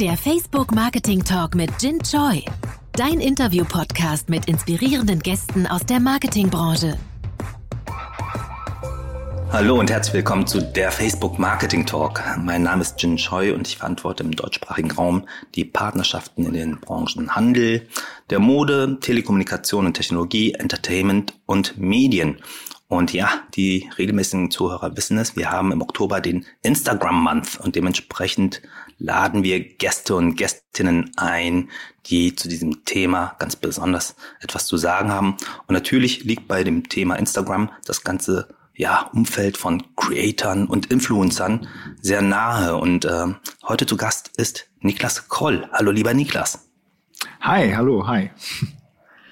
Der Facebook Marketing Talk mit Jin Choi. Dein Interview-Podcast mit inspirierenden Gästen aus der Marketingbranche. Hallo und herzlich willkommen zu der Facebook Marketing Talk. Mein Name ist Jin Choi und ich verantworte im deutschsprachigen Raum die Partnerschaften in den Branchen Handel, der Mode, Telekommunikation und Technologie, Entertainment und Medien. Und ja, die regelmäßigen Zuhörer wissen es, wir haben im Oktober den Instagram Month und dementsprechend laden wir Gäste und Gästinnen ein, die zu diesem Thema ganz besonders etwas zu sagen haben. Und natürlich liegt bei dem Thema Instagram das ganze ja, Umfeld von Creatern und Influencern sehr nahe. Und äh, heute zu Gast ist Niklas Kroll. Hallo, lieber Niklas. Hi, hallo, hi.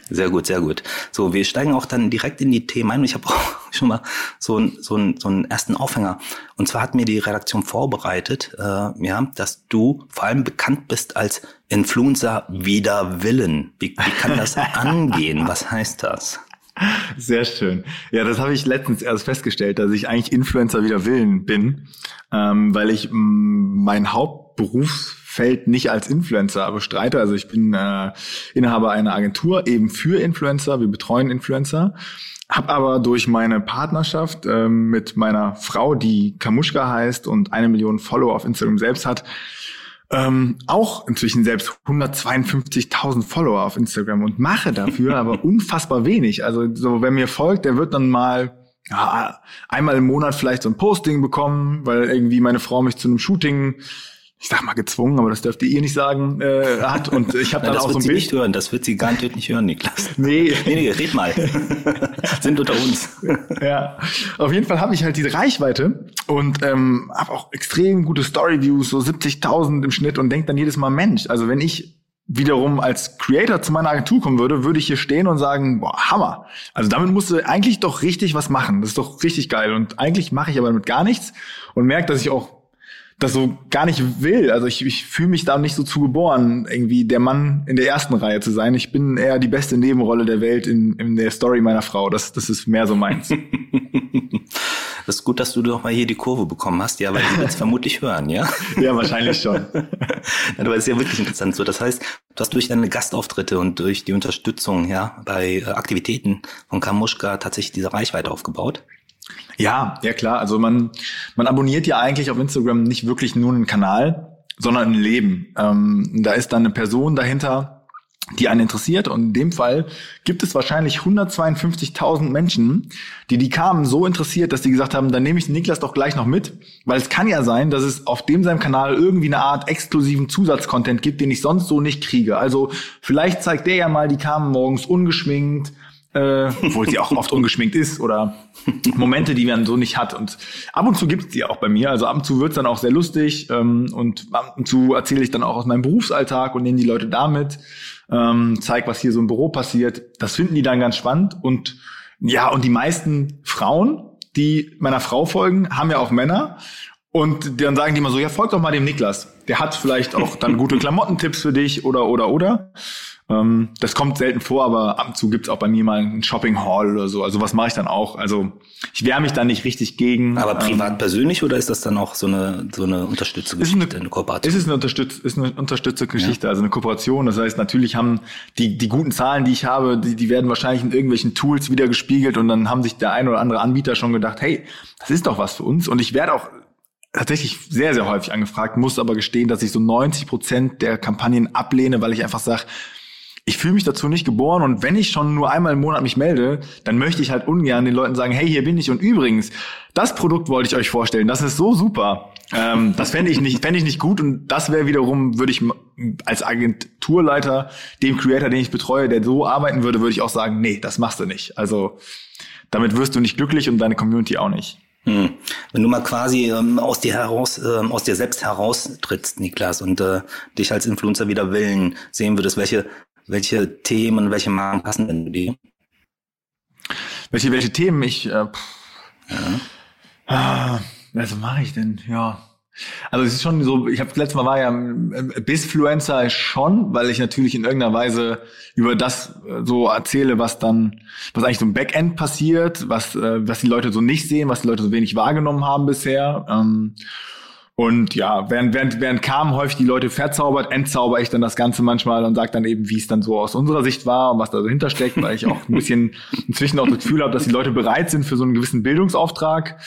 Sehr gut, sehr gut. So, wir steigen auch dann direkt in die Themen ein. Ich habe auch schon mal so, ein, so, ein, so einen ersten Aufhänger. Und zwar hat mir die Redaktion vorbereitet, äh, ja, dass du vor allem bekannt bist als Influencer wider Willen. Wie, wie kann das angehen? Was heißt das? Sehr schön. Ja, das habe ich letztens erst festgestellt, dass ich eigentlich Influencer wider Willen bin, ähm, weil ich mein Hauptberufsfeld nicht als Influencer bestreite. Also ich bin äh, Inhaber einer Agentur eben für Influencer. Wir betreuen Influencer. Hab aber durch meine Partnerschaft ähm, mit meiner Frau, die Kamuschka heißt und eine Million Follower auf Instagram selbst hat, ähm, auch inzwischen selbst 152.000 Follower auf Instagram und mache dafür aber unfassbar wenig. Also so, wer mir folgt, der wird dann mal ja, einmal im Monat vielleicht so ein Posting bekommen, weil irgendwie meine Frau mich zu einem Shooting ich sag mal gezwungen, aber das dürft ihr nicht sagen, äh, hat. Und ich habe dann auch so ein Bild. nicht hören, das wird sie garantiert nicht hören, Niklas. Nee. nee, nee, red mal. Sind unter uns. ja. Auf jeden Fall habe ich halt diese Reichweite und ähm, habe auch extrem gute Storyviews, so 70.000 im Schnitt und denk dann jedes Mal, Mensch, also wenn ich wiederum als Creator zu meiner Agentur kommen würde, würde ich hier stehen und sagen, boah, Hammer. Also damit musst du eigentlich doch richtig was machen. Das ist doch richtig geil. Und eigentlich mache ich aber damit gar nichts und merke, dass ich auch das so gar nicht will. Also ich, ich fühle mich da nicht so zu geboren, irgendwie der Mann in der ersten Reihe zu sein. Ich bin eher die beste Nebenrolle der Welt in, in der Story meiner Frau. Das, das ist mehr so meins. Das ist gut, dass du doch mal hier die Kurve bekommen hast, ja, weil sie wird es vermutlich hören, ja? Ja, wahrscheinlich schon. Aber es ist ja wirklich interessant so. Das heißt, du hast durch deine Gastauftritte und durch die Unterstützung, ja, bei äh, Aktivitäten von Kamuschka tatsächlich diese Reichweite aufgebaut. Ja, ja klar. Also man, man abonniert ja eigentlich auf Instagram nicht wirklich nur einen Kanal, sondern ein Leben. Ähm, da ist dann eine Person dahinter, die einen interessiert. Und in dem Fall gibt es wahrscheinlich 152.000 Menschen, die die kamen so interessiert, dass die gesagt haben, dann nehme ich Niklas doch gleich noch mit. Weil es kann ja sein, dass es auf dem seinem Kanal irgendwie eine Art exklusiven Zusatzcontent gibt, den ich sonst so nicht kriege. Also vielleicht zeigt der ja mal, die kamen morgens ungeschminkt, äh, obwohl sie auch oft ungeschminkt ist oder Momente, die man so nicht hat. Und ab und zu gibt es die auch bei mir. Also ab und zu wird's dann auch sehr lustig ähm, und ab und zu erzähle ich dann auch aus meinem Berufsalltag und nehme die Leute damit, ähm, zeig, was hier so im Büro passiert. Das finden die dann ganz spannend und ja, und die meisten Frauen, die meiner Frau folgen, haben ja auch Männer. Und dann sagen die immer so, ja, folg doch mal dem Niklas. Der hat vielleicht auch dann gute Klamottentipps für dich oder, oder, oder. Ähm, das kommt selten vor, aber ab und zu gibt's auch bei mir mal einen Shopping Hall oder so. Also was mache ich dann auch? Also ich wehre mich da nicht richtig gegen. Aber privat ähm, persönlich oder ist das dann auch so eine so eine unterstützende Geschichte, eine, Kooperation? Es ist eine, Unterstütz ist eine unterstützende Geschichte, ja. also eine Kooperation. Das heißt, natürlich haben die die guten Zahlen, die ich habe, die, die werden wahrscheinlich in irgendwelchen Tools wieder gespiegelt und dann haben sich der ein oder andere Anbieter schon gedacht, hey, das ist doch was für uns. Und ich werde auch tatsächlich sehr, sehr häufig angefragt, muss aber gestehen, dass ich so 90 Prozent der Kampagnen ablehne, weil ich einfach sage, ich fühle mich dazu nicht geboren und wenn ich schon nur einmal im Monat mich melde, dann möchte ich halt ungern den Leuten sagen, hey, hier bin ich und übrigens, das Produkt wollte ich euch vorstellen, das ist so super. Ähm, das fände ich nicht, fände ich nicht gut und das wäre wiederum, würde ich als Agenturleiter dem Creator, den ich betreue, der so arbeiten würde, würde ich auch sagen, nee, das machst du nicht. Also damit wirst du nicht glücklich und deine Community auch nicht. Hm. Wenn du mal quasi ähm, aus dir heraus, ähm, aus dir selbst heraustrittst, Niklas, und äh, dich als Influencer wieder Willen sehen würdest, welche welche Themen, welche Marken passen denn zu dir? Welche, welche Themen ich, äh, ja. Ah, was mache ich denn? Ja. Also es ist schon so, ich habe letztes Mal war ja äh, Bisfluencer schon, weil ich natürlich in irgendeiner Weise über das äh, so erzähle, was dann, was eigentlich so im Backend passiert, was, äh, was die Leute so nicht sehen, was die Leute so wenig wahrgenommen haben bisher. Ähm, Und ja, während, während, während kamen häufig die Leute verzaubert, entzauber ich dann das Ganze manchmal und sage dann eben, wie es dann so aus unserer Sicht war und was da dahinter steckt, weil ich auch ein bisschen inzwischen auch das Gefühl habe, dass die Leute bereit sind für so einen gewissen Bildungsauftrag.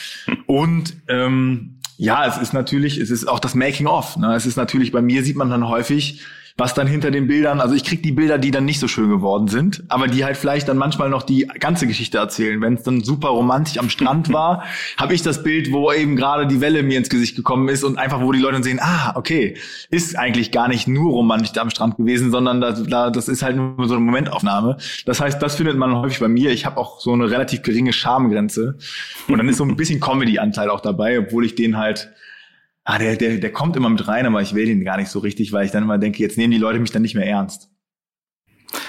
Und ähm, ja, es ist natürlich, es ist auch das Making of. Ne? Es ist natürlich, bei mir sieht man dann häufig, was dann hinter den Bildern, also ich krieg die Bilder, die dann nicht so schön geworden sind, aber die halt vielleicht dann manchmal noch die ganze Geschichte erzählen. Wenn es dann super romantisch am Strand war, habe ich das Bild, wo eben gerade die Welle mir ins Gesicht gekommen ist und einfach, wo die Leute dann sehen, ah, okay, ist eigentlich gar nicht nur romantisch am Strand gewesen, sondern das, das ist halt nur so eine Momentaufnahme. Das heißt, das findet man häufig bei mir. Ich habe auch so eine relativ geringe Schamgrenze und dann ist so ein bisschen Comedy-Anteil auch dabei, obwohl ich den halt ah, der, der, der kommt immer mit rein, aber ich will den gar nicht so richtig, weil ich dann immer denke, jetzt nehmen die Leute mich dann nicht mehr ernst.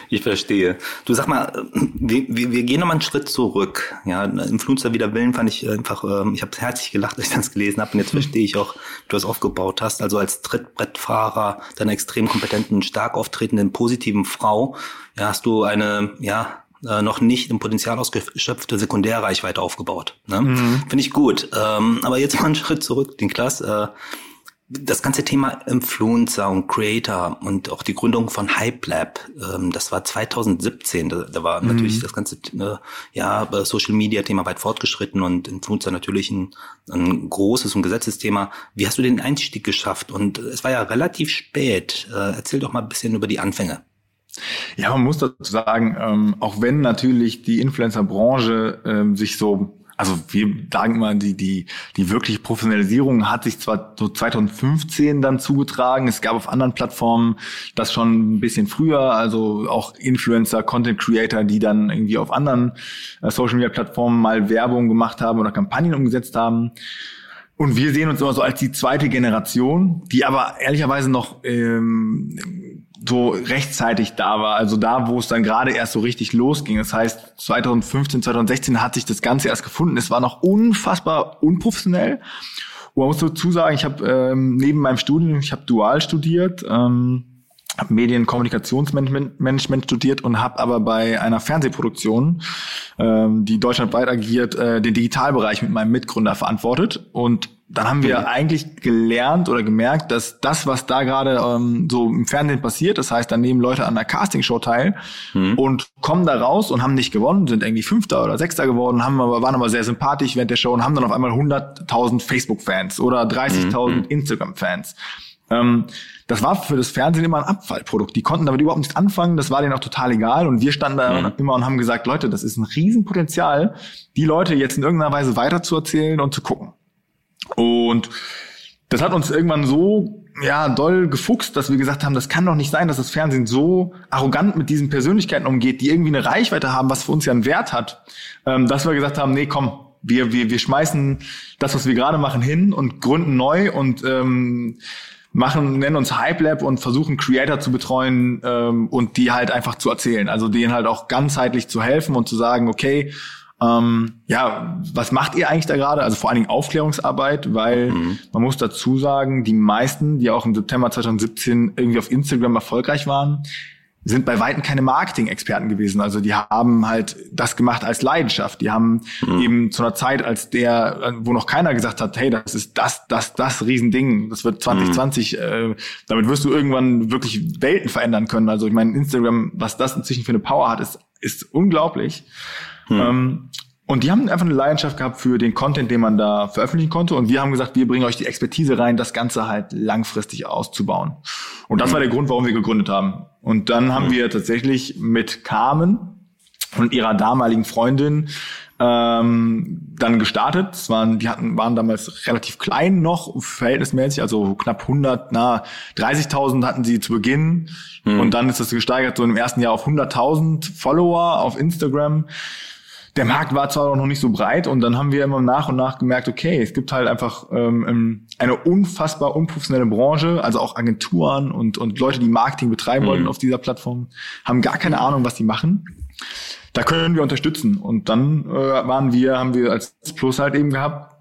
Ich verstehe. Du sag mal, wir, wir, wir gehen nochmal einen Schritt zurück. Ja, Influencer wider Willen fand ich einfach, ähm, ich habe herzlich gelacht, als ich das gelesen habe und jetzt verstehe ich auch, wie du das aufgebaut hast. Also als Trittbrettfahrer, deiner extrem kompetenten, stark auftretenden, positiven Frau, ja, hast du eine, ja, äh, noch nicht im Potenzial ausgeschöpfte Sekundärreichweite aufgebaut. Ne? Mhm. Finde ich gut. Ähm, aber jetzt mal einen Schritt zurück, den Klass. Äh, das ganze Thema Influencer und Creator und auch die Gründung von Hype Lab, ähm, das war 2017. Da, da war mhm. natürlich das ganze äh, ja, Social Media Thema weit fortgeschritten und Influencer natürlich ein, ein großes und gesetztes Thema. Wie hast du den Einstieg geschafft? Und es war ja relativ spät. Äh, erzähl doch mal ein bisschen über die Anfänge. Ja, man muss dazu sagen, ähm, auch wenn natürlich die Influencer-Branche ähm, sich so also wir sagen mal, die, die, die wirkliche Professionalisierung hat sich zwar so 2015 dann zugetragen. Es gab auf anderen Plattformen das schon ein bisschen früher, also auch Influencer, Content Creator, die dann irgendwie auf anderen äh, Social Media Plattformen mal Werbung gemacht haben oder Kampagnen umgesetzt haben. Und wir sehen uns immer so als die zweite Generation, die aber ehrlicherweise noch ähm, so rechtzeitig da war. Also da, wo es dann gerade erst so richtig losging. Das heißt, 2015, 2016 hat sich das Ganze erst gefunden. Es war noch unfassbar unprofessionell. Und man muss dazu sagen, ich habe ähm, neben meinem Studium, ich habe dual studiert, ähm, Medienkommunikationsmanagement studiert und habe aber bei einer Fernsehproduktion, ähm, die deutschlandweit agiert, äh, den Digitalbereich mit meinem Mitgründer verantwortet. Und dann haben wir mhm. eigentlich gelernt oder gemerkt, dass das, was da gerade ähm, so im Fernsehen passiert, das heißt, dann nehmen Leute an der Castingshow teil mhm. und kommen da raus und haben nicht gewonnen, sind irgendwie Fünfter oder Sechster geworden, haben aber, waren aber sehr sympathisch während der Show und haben dann auf einmal 100.000 Facebook-Fans oder 30.000 mhm. Instagram-Fans. Ähm, das war für das Fernsehen immer ein Abfallprodukt. Die konnten damit überhaupt nichts anfangen, das war denen auch total egal. Und wir standen da mhm. immer und haben gesagt, Leute, das ist ein Riesenpotenzial, die Leute jetzt in irgendeiner Weise weiterzuerzählen und zu gucken. Und das hat uns irgendwann so ja doll gefuchst, dass wir gesagt haben, das kann doch nicht sein, dass das Fernsehen so arrogant mit diesen Persönlichkeiten umgeht, die irgendwie eine Reichweite haben, was für uns ja einen Wert hat, ähm, dass wir gesagt haben, nee, komm, wir wir wir schmeißen das, was wir gerade machen, hin und gründen neu und ähm, machen, nennen uns Hype Lab und versuchen Creator zu betreuen ähm, und die halt einfach zu erzählen. Also denen halt auch ganzheitlich zu helfen und zu sagen, okay, ähm, ja, was macht ihr eigentlich da gerade? Also vor allen Dingen Aufklärungsarbeit, weil mhm. man muss dazu sagen, die meisten, die auch im September 2017 irgendwie auf Instagram erfolgreich waren, sind bei Weitem keine Marketing-Experten gewesen. Also die haben halt das gemacht als Leidenschaft. Die haben mhm. eben zu einer Zeit, als der, wo noch keiner gesagt hat, hey, das ist das, das, das Riesending. Das wird 2020, mhm. äh, damit wirst du irgendwann wirklich Welten verändern können. Also ich meine, Instagram, was das inzwischen für eine Power hat, ist, ist unglaublich. Mhm. Ähm, und die haben einfach eine Leidenschaft gehabt für den Content, den man da veröffentlichen konnte. Und wir haben gesagt, wir bringen euch die Expertise rein, das Ganze halt langfristig auszubauen. Und das mhm. war der Grund, warum wir gegründet haben. Und dann haben mhm. wir tatsächlich mit Carmen und ihrer damaligen Freundin ähm, dann gestartet. Es waren, die hatten, waren damals relativ klein noch, verhältnismäßig, also knapp 100, na, 30.000 hatten sie zu Beginn. Mhm. Und dann ist das gesteigert so im ersten Jahr auf 100.000 Follower auf Instagram der Markt war zwar noch nicht so breit und dann haben wir immer nach und nach gemerkt, okay, es gibt halt einfach ähm, eine unfassbar unprofessionelle Branche, also auch Agenturen und, und Leute, die Marketing betreiben mhm. wollen auf dieser Plattform, haben gar keine Ahnung, was die machen. Da können wir unterstützen. Und dann äh, waren wir, haben wir als Plus halt eben gehabt,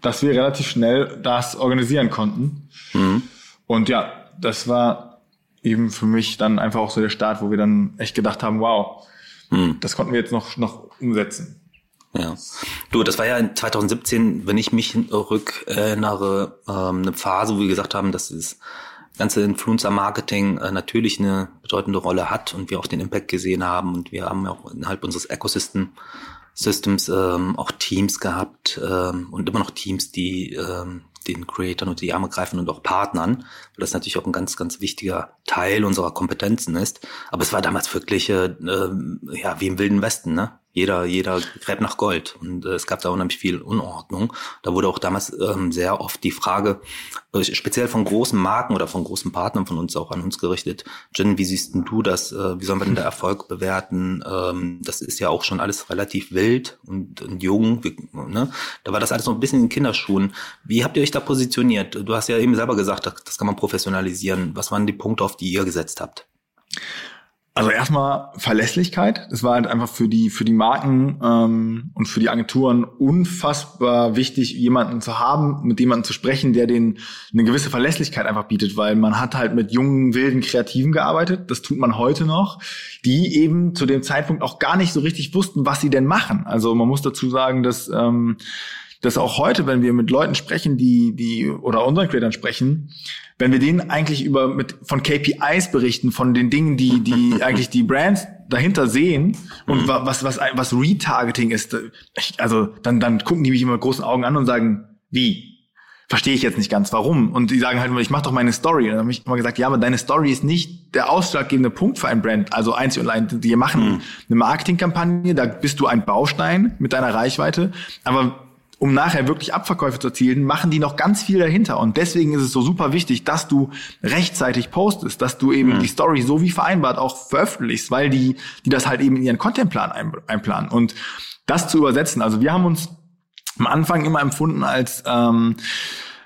dass wir relativ schnell das organisieren konnten. Mhm. Und ja, das war eben für mich dann einfach auch so der Start, wo wir dann echt gedacht haben, wow, hm. Das konnten wir jetzt noch, noch umsetzen. Ja. Du, das war ja 2017, wenn ich mich rückerinnere, ähm, eine Phase, wo wir gesagt haben, dass das ganze Influencer-Marketing äh, natürlich eine bedeutende Rolle hat und wir auch den Impact gesehen haben und wir haben auch innerhalb unseres Ecosystem Systems ähm, auch Teams gehabt ähm, und immer noch Teams, die ähm, den Creatoren unter die Arme greifen und auch Partnern, weil das natürlich auch ein ganz, ganz wichtiger Teil unserer Kompetenzen ist. Aber es war damals wirklich äh, ja wie im Wilden Westen, ne? Jeder, jeder gräbt nach Gold und äh, es gab da unheimlich viel Unordnung. Da wurde auch damals ähm, sehr oft die Frage, äh, speziell von großen Marken oder von großen Partnern von uns auch an uns gerichtet. Jen, wie siehst denn du das? Äh, wie sollen wir denn da Erfolg bewerten? Ähm, das ist ja auch schon alles relativ wild und, und jung. Wie, ne? Da war das alles noch ein bisschen in Kinderschuhen. Wie habt ihr euch da positioniert? Du hast ja eben selber gesagt, das, das kann man professionalisieren. Was waren die Punkte, auf die ihr gesetzt habt? Also erstmal Verlässlichkeit. Das war halt einfach für die für die Marken ähm, und für die Agenturen unfassbar wichtig, jemanden zu haben, mit jemandem zu sprechen, der den eine gewisse Verlässlichkeit einfach bietet, weil man hat halt mit jungen wilden Kreativen gearbeitet. Das tut man heute noch, die eben zu dem Zeitpunkt auch gar nicht so richtig wussten, was sie denn machen. Also man muss dazu sagen, dass ähm, dass auch heute, wenn wir mit Leuten sprechen, die, die, oder unseren Creators sprechen, wenn wir denen eigentlich über, mit, von KPIs berichten, von den Dingen, die, die eigentlich die Brands dahinter sehen und mhm. was, was, was Retargeting ist, also, dann, dann gucken die mich immer mit großen Augen an und sagen, wie? Verstehe ich jetzt nicht ganz, warum? Und die sagen halt immer, ich mache doch meine Story. Und dann habe ich immer gesagt, ja, aber deine Story ist nicht der ausschlaggebende Punkt für ein Brand. Also einzig und allein, wir machen mhm. eine Marketingkampagne, da bist du ein Baustein mit deiner Reichweite. Aber um nachher wirklich Abverkäufe zu erzielen, machen die noch ganz viel dahinter. Und deswegen ist es so super wichtig, dass du rechtzeitig postest, dass du eben mhm. die Story so wie vereinbart auch veröffentlichst, weil die, die das halt eben in ihren Contentplan einplanen. Und das zu übersetzen, also wir haben uns am Anfang immer empfunden als ähm,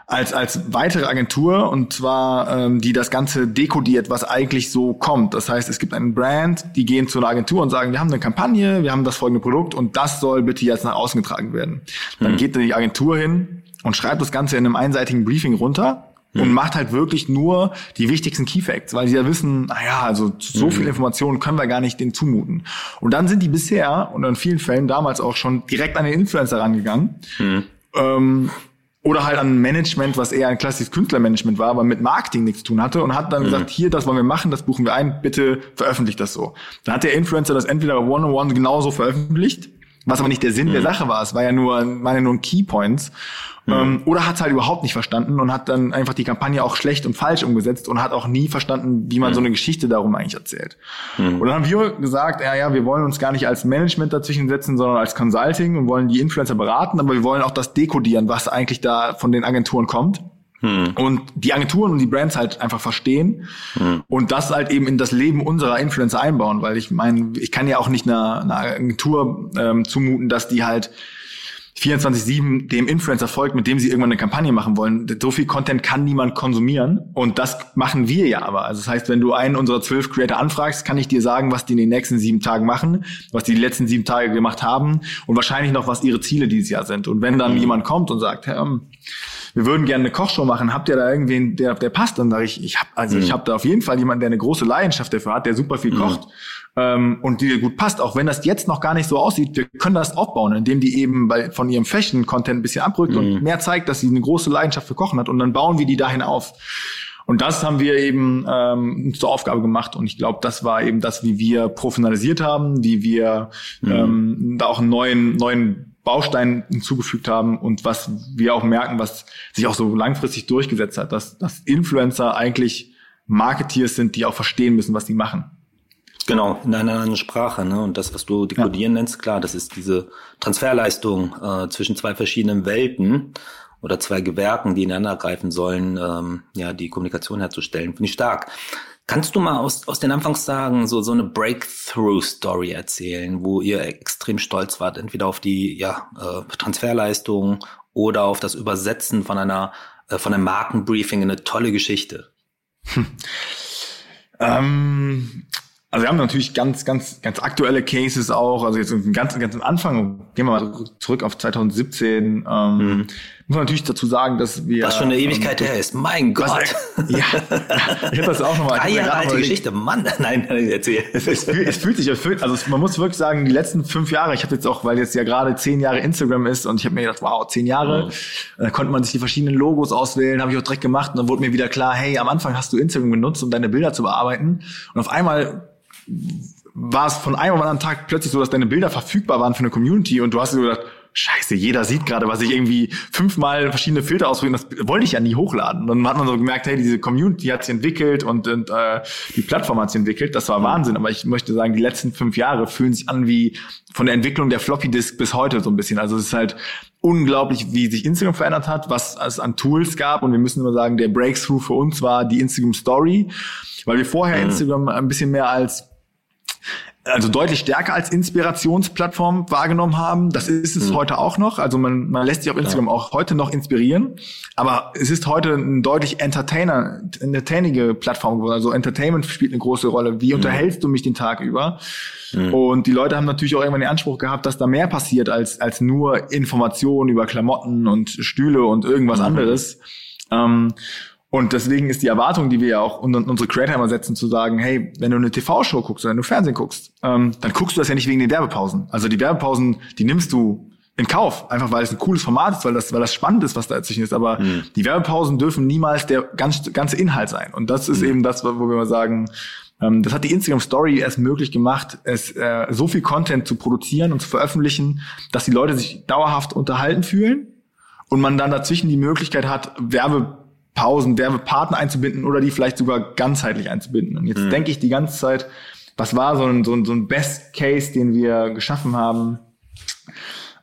als, als weitere Agentur und zwar ähm, die das Ganze dekodiert, was eigentlich so kommt. Das heißt, es gibt einen Brand, die gehen zu einer Agentur und sagen, wir haben eine Kampagne, wir haben das folgende Produkt und das soll bitte jetzt nach außen getragen werden. Dann mhm. geht die Agentur hin und schreibt das Ganze in einem einseitigen Briefing runter und mhm. macht halt wirklich nur die wichtigsten Key Facts, weil sie ja wissen, naja, also so mhm. viel Informationen können wir gar nicht denen zumuten. Und dann sind die bisher und in vielen Fällen damals auch schon direkt an den Influencer rangegangen. Mhm. Ähm, oder halt an Management, was eher ein klassisches Künstlermanagement war, aber mit Marketing nichts zu tun hatte und hat dann mhm. gesagt, hier, das wollen wir machen, das buchen wir ein, bitte veröffentlicht das so. Dann hat der Influencer das entweder one-on-one genauso veröffentlicht, was aber nicht der Sinn mhm. der Sache war. Es war ja nur, waren ja nur Keypoints. Mhm. Ähm, oder hat es halt überhaupt nicht verstanden und hat dann einfach die Kampagne auch schlecht und falsch umgesetzt und hat auch nie verstanden, wie man mhm. so eine Geschichte darum eigentlich erzählt. Mhm. Und dann haben wir gesagt, ja, ja, wir wollen uns gar nicht als Management dazwischen setzen, sondern als Consulting und wollen die Influencer beraten, aber wir wollen auch das dekodieren, was eigentlich da von den Agenturen kommt. Hm. Und die Agenturen und die Brands halt einfach verstehen hm. und das halt eben in das Leben unserer Influencer einbauen, weil ich meine, ich kann ja auch nicht einer, einer Agentur ähm, zumuten, dass die halt 24-7 dem Influencer folgt, mit dem sie irgendwann eine Kampagne machen wollen. So viel Content kann niemand konsumieren und das machen wir ja aber. Also das heißt, wenn du einen unserer zwölf Creator anfragst, kann ich dir sagen, was die in den nächsten sieben Tagen machen, was die die letzten sieben Tage gemacht haben und wahrscheinlich noch, was ihre Ziele dieses Jahr sind. Und wenn dann mhm. jemand kommt und sagt, hey, wir würden gerne eine Kochshow machen, habt ihr da irgendwen, der, der passt? Dann sage ich, ich habe also mhm. ich habe da auf jeden Fall jemanden, der eine große Leidenschaft dafür hat, der super viel mhm. kocht ähm, und die gut passt, auch wenn das jetzt noch gar nicht so aussieht, wir können das aufbauen, indem die eben bei, von ihrem Fashion-Content ein bisschen abrückt mhm. und mehr zeigt, dass sie eine große Leidenschaft für Kochen hat und dann bauen wir die dahin auf. Und das haben wir eben ähm, zur Aufgabe gemacht und ich glaube, das war eben das, wie wir professionalisiert haben, wie wir mhm. ähm, da auch einen neuen, neuen Baustein hinzugefügt haben und was wir auch merken, was sich auch so langfristig durchgesetzt hat, dass, dass Influencer eigentlich Marketeers sind, die auch verstehen müssen, was sie machen. Genau, in einer anderen Sprache. Ne? Und das, was du dekodieren ja. nennst, klar, das ist diese Transferleistung äh, zwischen zwei verschiedenen Welten oder zwei Gewerken, die ineinander greifen sollen, ähm, ja, die Kommunikation herzustellen. Finde ich stark. Kannst du mal aus, aus den Anfangstagen so, so eine Breakthrough-Story erzählen, wo ihr extrem stolz wart, entweder auf die ja, äh, Transferleistung oder auf das Übersetzen von einer äh, von einem Markenbriefing in eine tolle Geschichte? Hm. Ähm, Also wir haben natürlich ganz, ganz, ganz aktuelle Cases auch. Also jetzt ganz, ganz am Anfang, gehen wir mal zurück auf 2017. Ähm, mhm. Muss man natürlich dazu sagen, dass wir. Was schon eine Ewigkeit ähm, her ist. Mein Gott. Was, ja, ich habe das auch nochmal. Drei Jahre alte Geschichte, Mann. Nein, erzähl. Es, es, fühlt, es fühlt sich, also man muss wirklich sagen, die letzten fünf Jahre, ich habe jetzt auch, weil jetzt ja gerade zehn Jahre Instagram ist und ich habe mir gedacht, wow, zehn Jahre, mhm. da konnte man sich die verschiedenen Logos auswählen, habe ich auch direkt gemacht und dann wurde mir wieder klar, hey, am Anfang hast du Instagram genutzt, um deine Bilder zu bearbeiten und auf einmal war es von einem auf anderen Tag plötzlich so, dass deine Bilder verfügbar waren für eine Community und du hast dir gedacht, Scheiße, jeder sieht gerade, was ich irgendwie fünfmal verschiedene Filter ausprobieren, das wollte ich ja nie hochladen. Und dann hat man so gemerkt, hey, diese Community hat sich entwickelt und, und äh, die Plattform hat sich entwickelt. Das war Wahnsinn. Aber ich möchte sagen, die letzten fünf Jahre fühlen sich an wie von der Entwicklung der Floppy Disk bis heute so ein bisschen. Also es ist halt unglaublich, wie sich Instagram verändert hat, was es an Tools gab. Und wir müssen immer sagen, der Breakthrough für uns war die Instagram Story, weil wir vorher mhm. Instagram ein bisschen mehr als also deutlich stärker als Inspirationsplattform wahrgenommen haben. Das ist es mhm. heute auch noch. Also man, man lässt sich auf Instagram ja. auch heute noch inspirieren. Aber es ist heute eine deutlich entertainer, entertainige Plattform geworden. Also Entertainment spielt eine große Rolle. Wie mhm. unterhältst du mich den Tag über? Mhm. Und die Leute haben natürlich auch irgendwann den Anspruch gehabt, dass da mehr passiert als, als nur Informationen über Klamotten und Stühle und irgendwas mhm. anderes. Ähm, und deswegen ist die Erwartung, die wir ja auch unsere Creator immer setzen, zu sagen, hey, wenn du eine TV-Show guckst oder wenn du Fernsehen guckst, ähm, dann guckst du das ja nicht wegen den Werbepausen. Also die Werbepausen, die nimmst du in Kauf, einfach weil es ein cooles Format ist, weil das, weil das spannend ist, was da dazwischen ist. Aber mhm. die Werbepausen dürfen niemals der ganz, ganze Inhalt sein. Und das ist mhm. eben das, wo wir mal sagen, ähm, das hat die Instagram Story erst möglich gemacht, es äh, so viel Content zu produzieren und zu veröffentlichen, dass die Leute sich dauerhaft unterhalten fühlen und man dann dazwischen die Möglichkeit hat, Werbe Pausen, Werbepartner einzubinden oder die vielleicht sogar ganzheitlich einzubinden. Und jetzt mhm. denke ich die ganze Zeit, was war so ein, so ein, so ein Best Case, den wir geschaffen haben?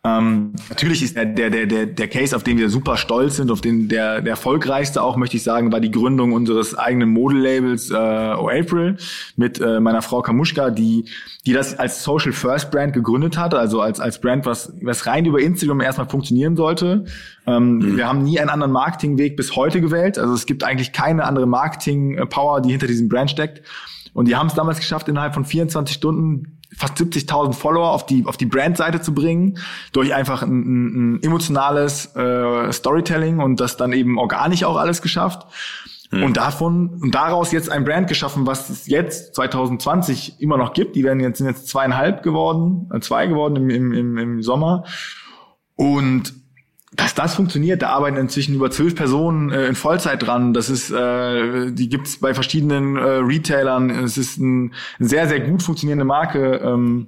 Ähm, natürlich ist der, der, der, der Case, auf den wir super stolz sind, auf den der, der erfolgreichste auch, möchte ich sagen, war die Gründung unseres eigenen Modelabels äh, O April mit äh, meiner Frau Kamuschka, die, die das als Social First Brand gegründet hat, also als, als Brand, was, was rein über Instagram erstmal funktionieren sollte. Ähm, mhm. Wir haben nie einen anderen Marketingweg bis heute gewählt. Also es gibt eigentlich keine andere Marketing-Power, die hinter diesem Brand steckt. Und die haben es damals geschafft, innerhalb von 24 Stunden fast 70.000 Follower auf die auf die Brandseite zu bringen durch einfach ein, ein, ein emotionales äh, Storytelling und das dann eben organisch auch alles geschafft hm. und davon und daraus jetzt ein Brand geschaffen, was es jetzt 2020 immer noch gibt. Die werden jetzt sind jetzt zweieinhalb geworden, äh, zwei geworden im, im, im, im Sommer und dass das funktioniert, da arbeiten inzwischen über zwölf Personen äh, in Vollzeit dran. Das ist, äh, die gibt's bei verschiedenen äh, Retailern. Es ist ein, eine sehr, sehr gut funktionierende Marke. Ähm,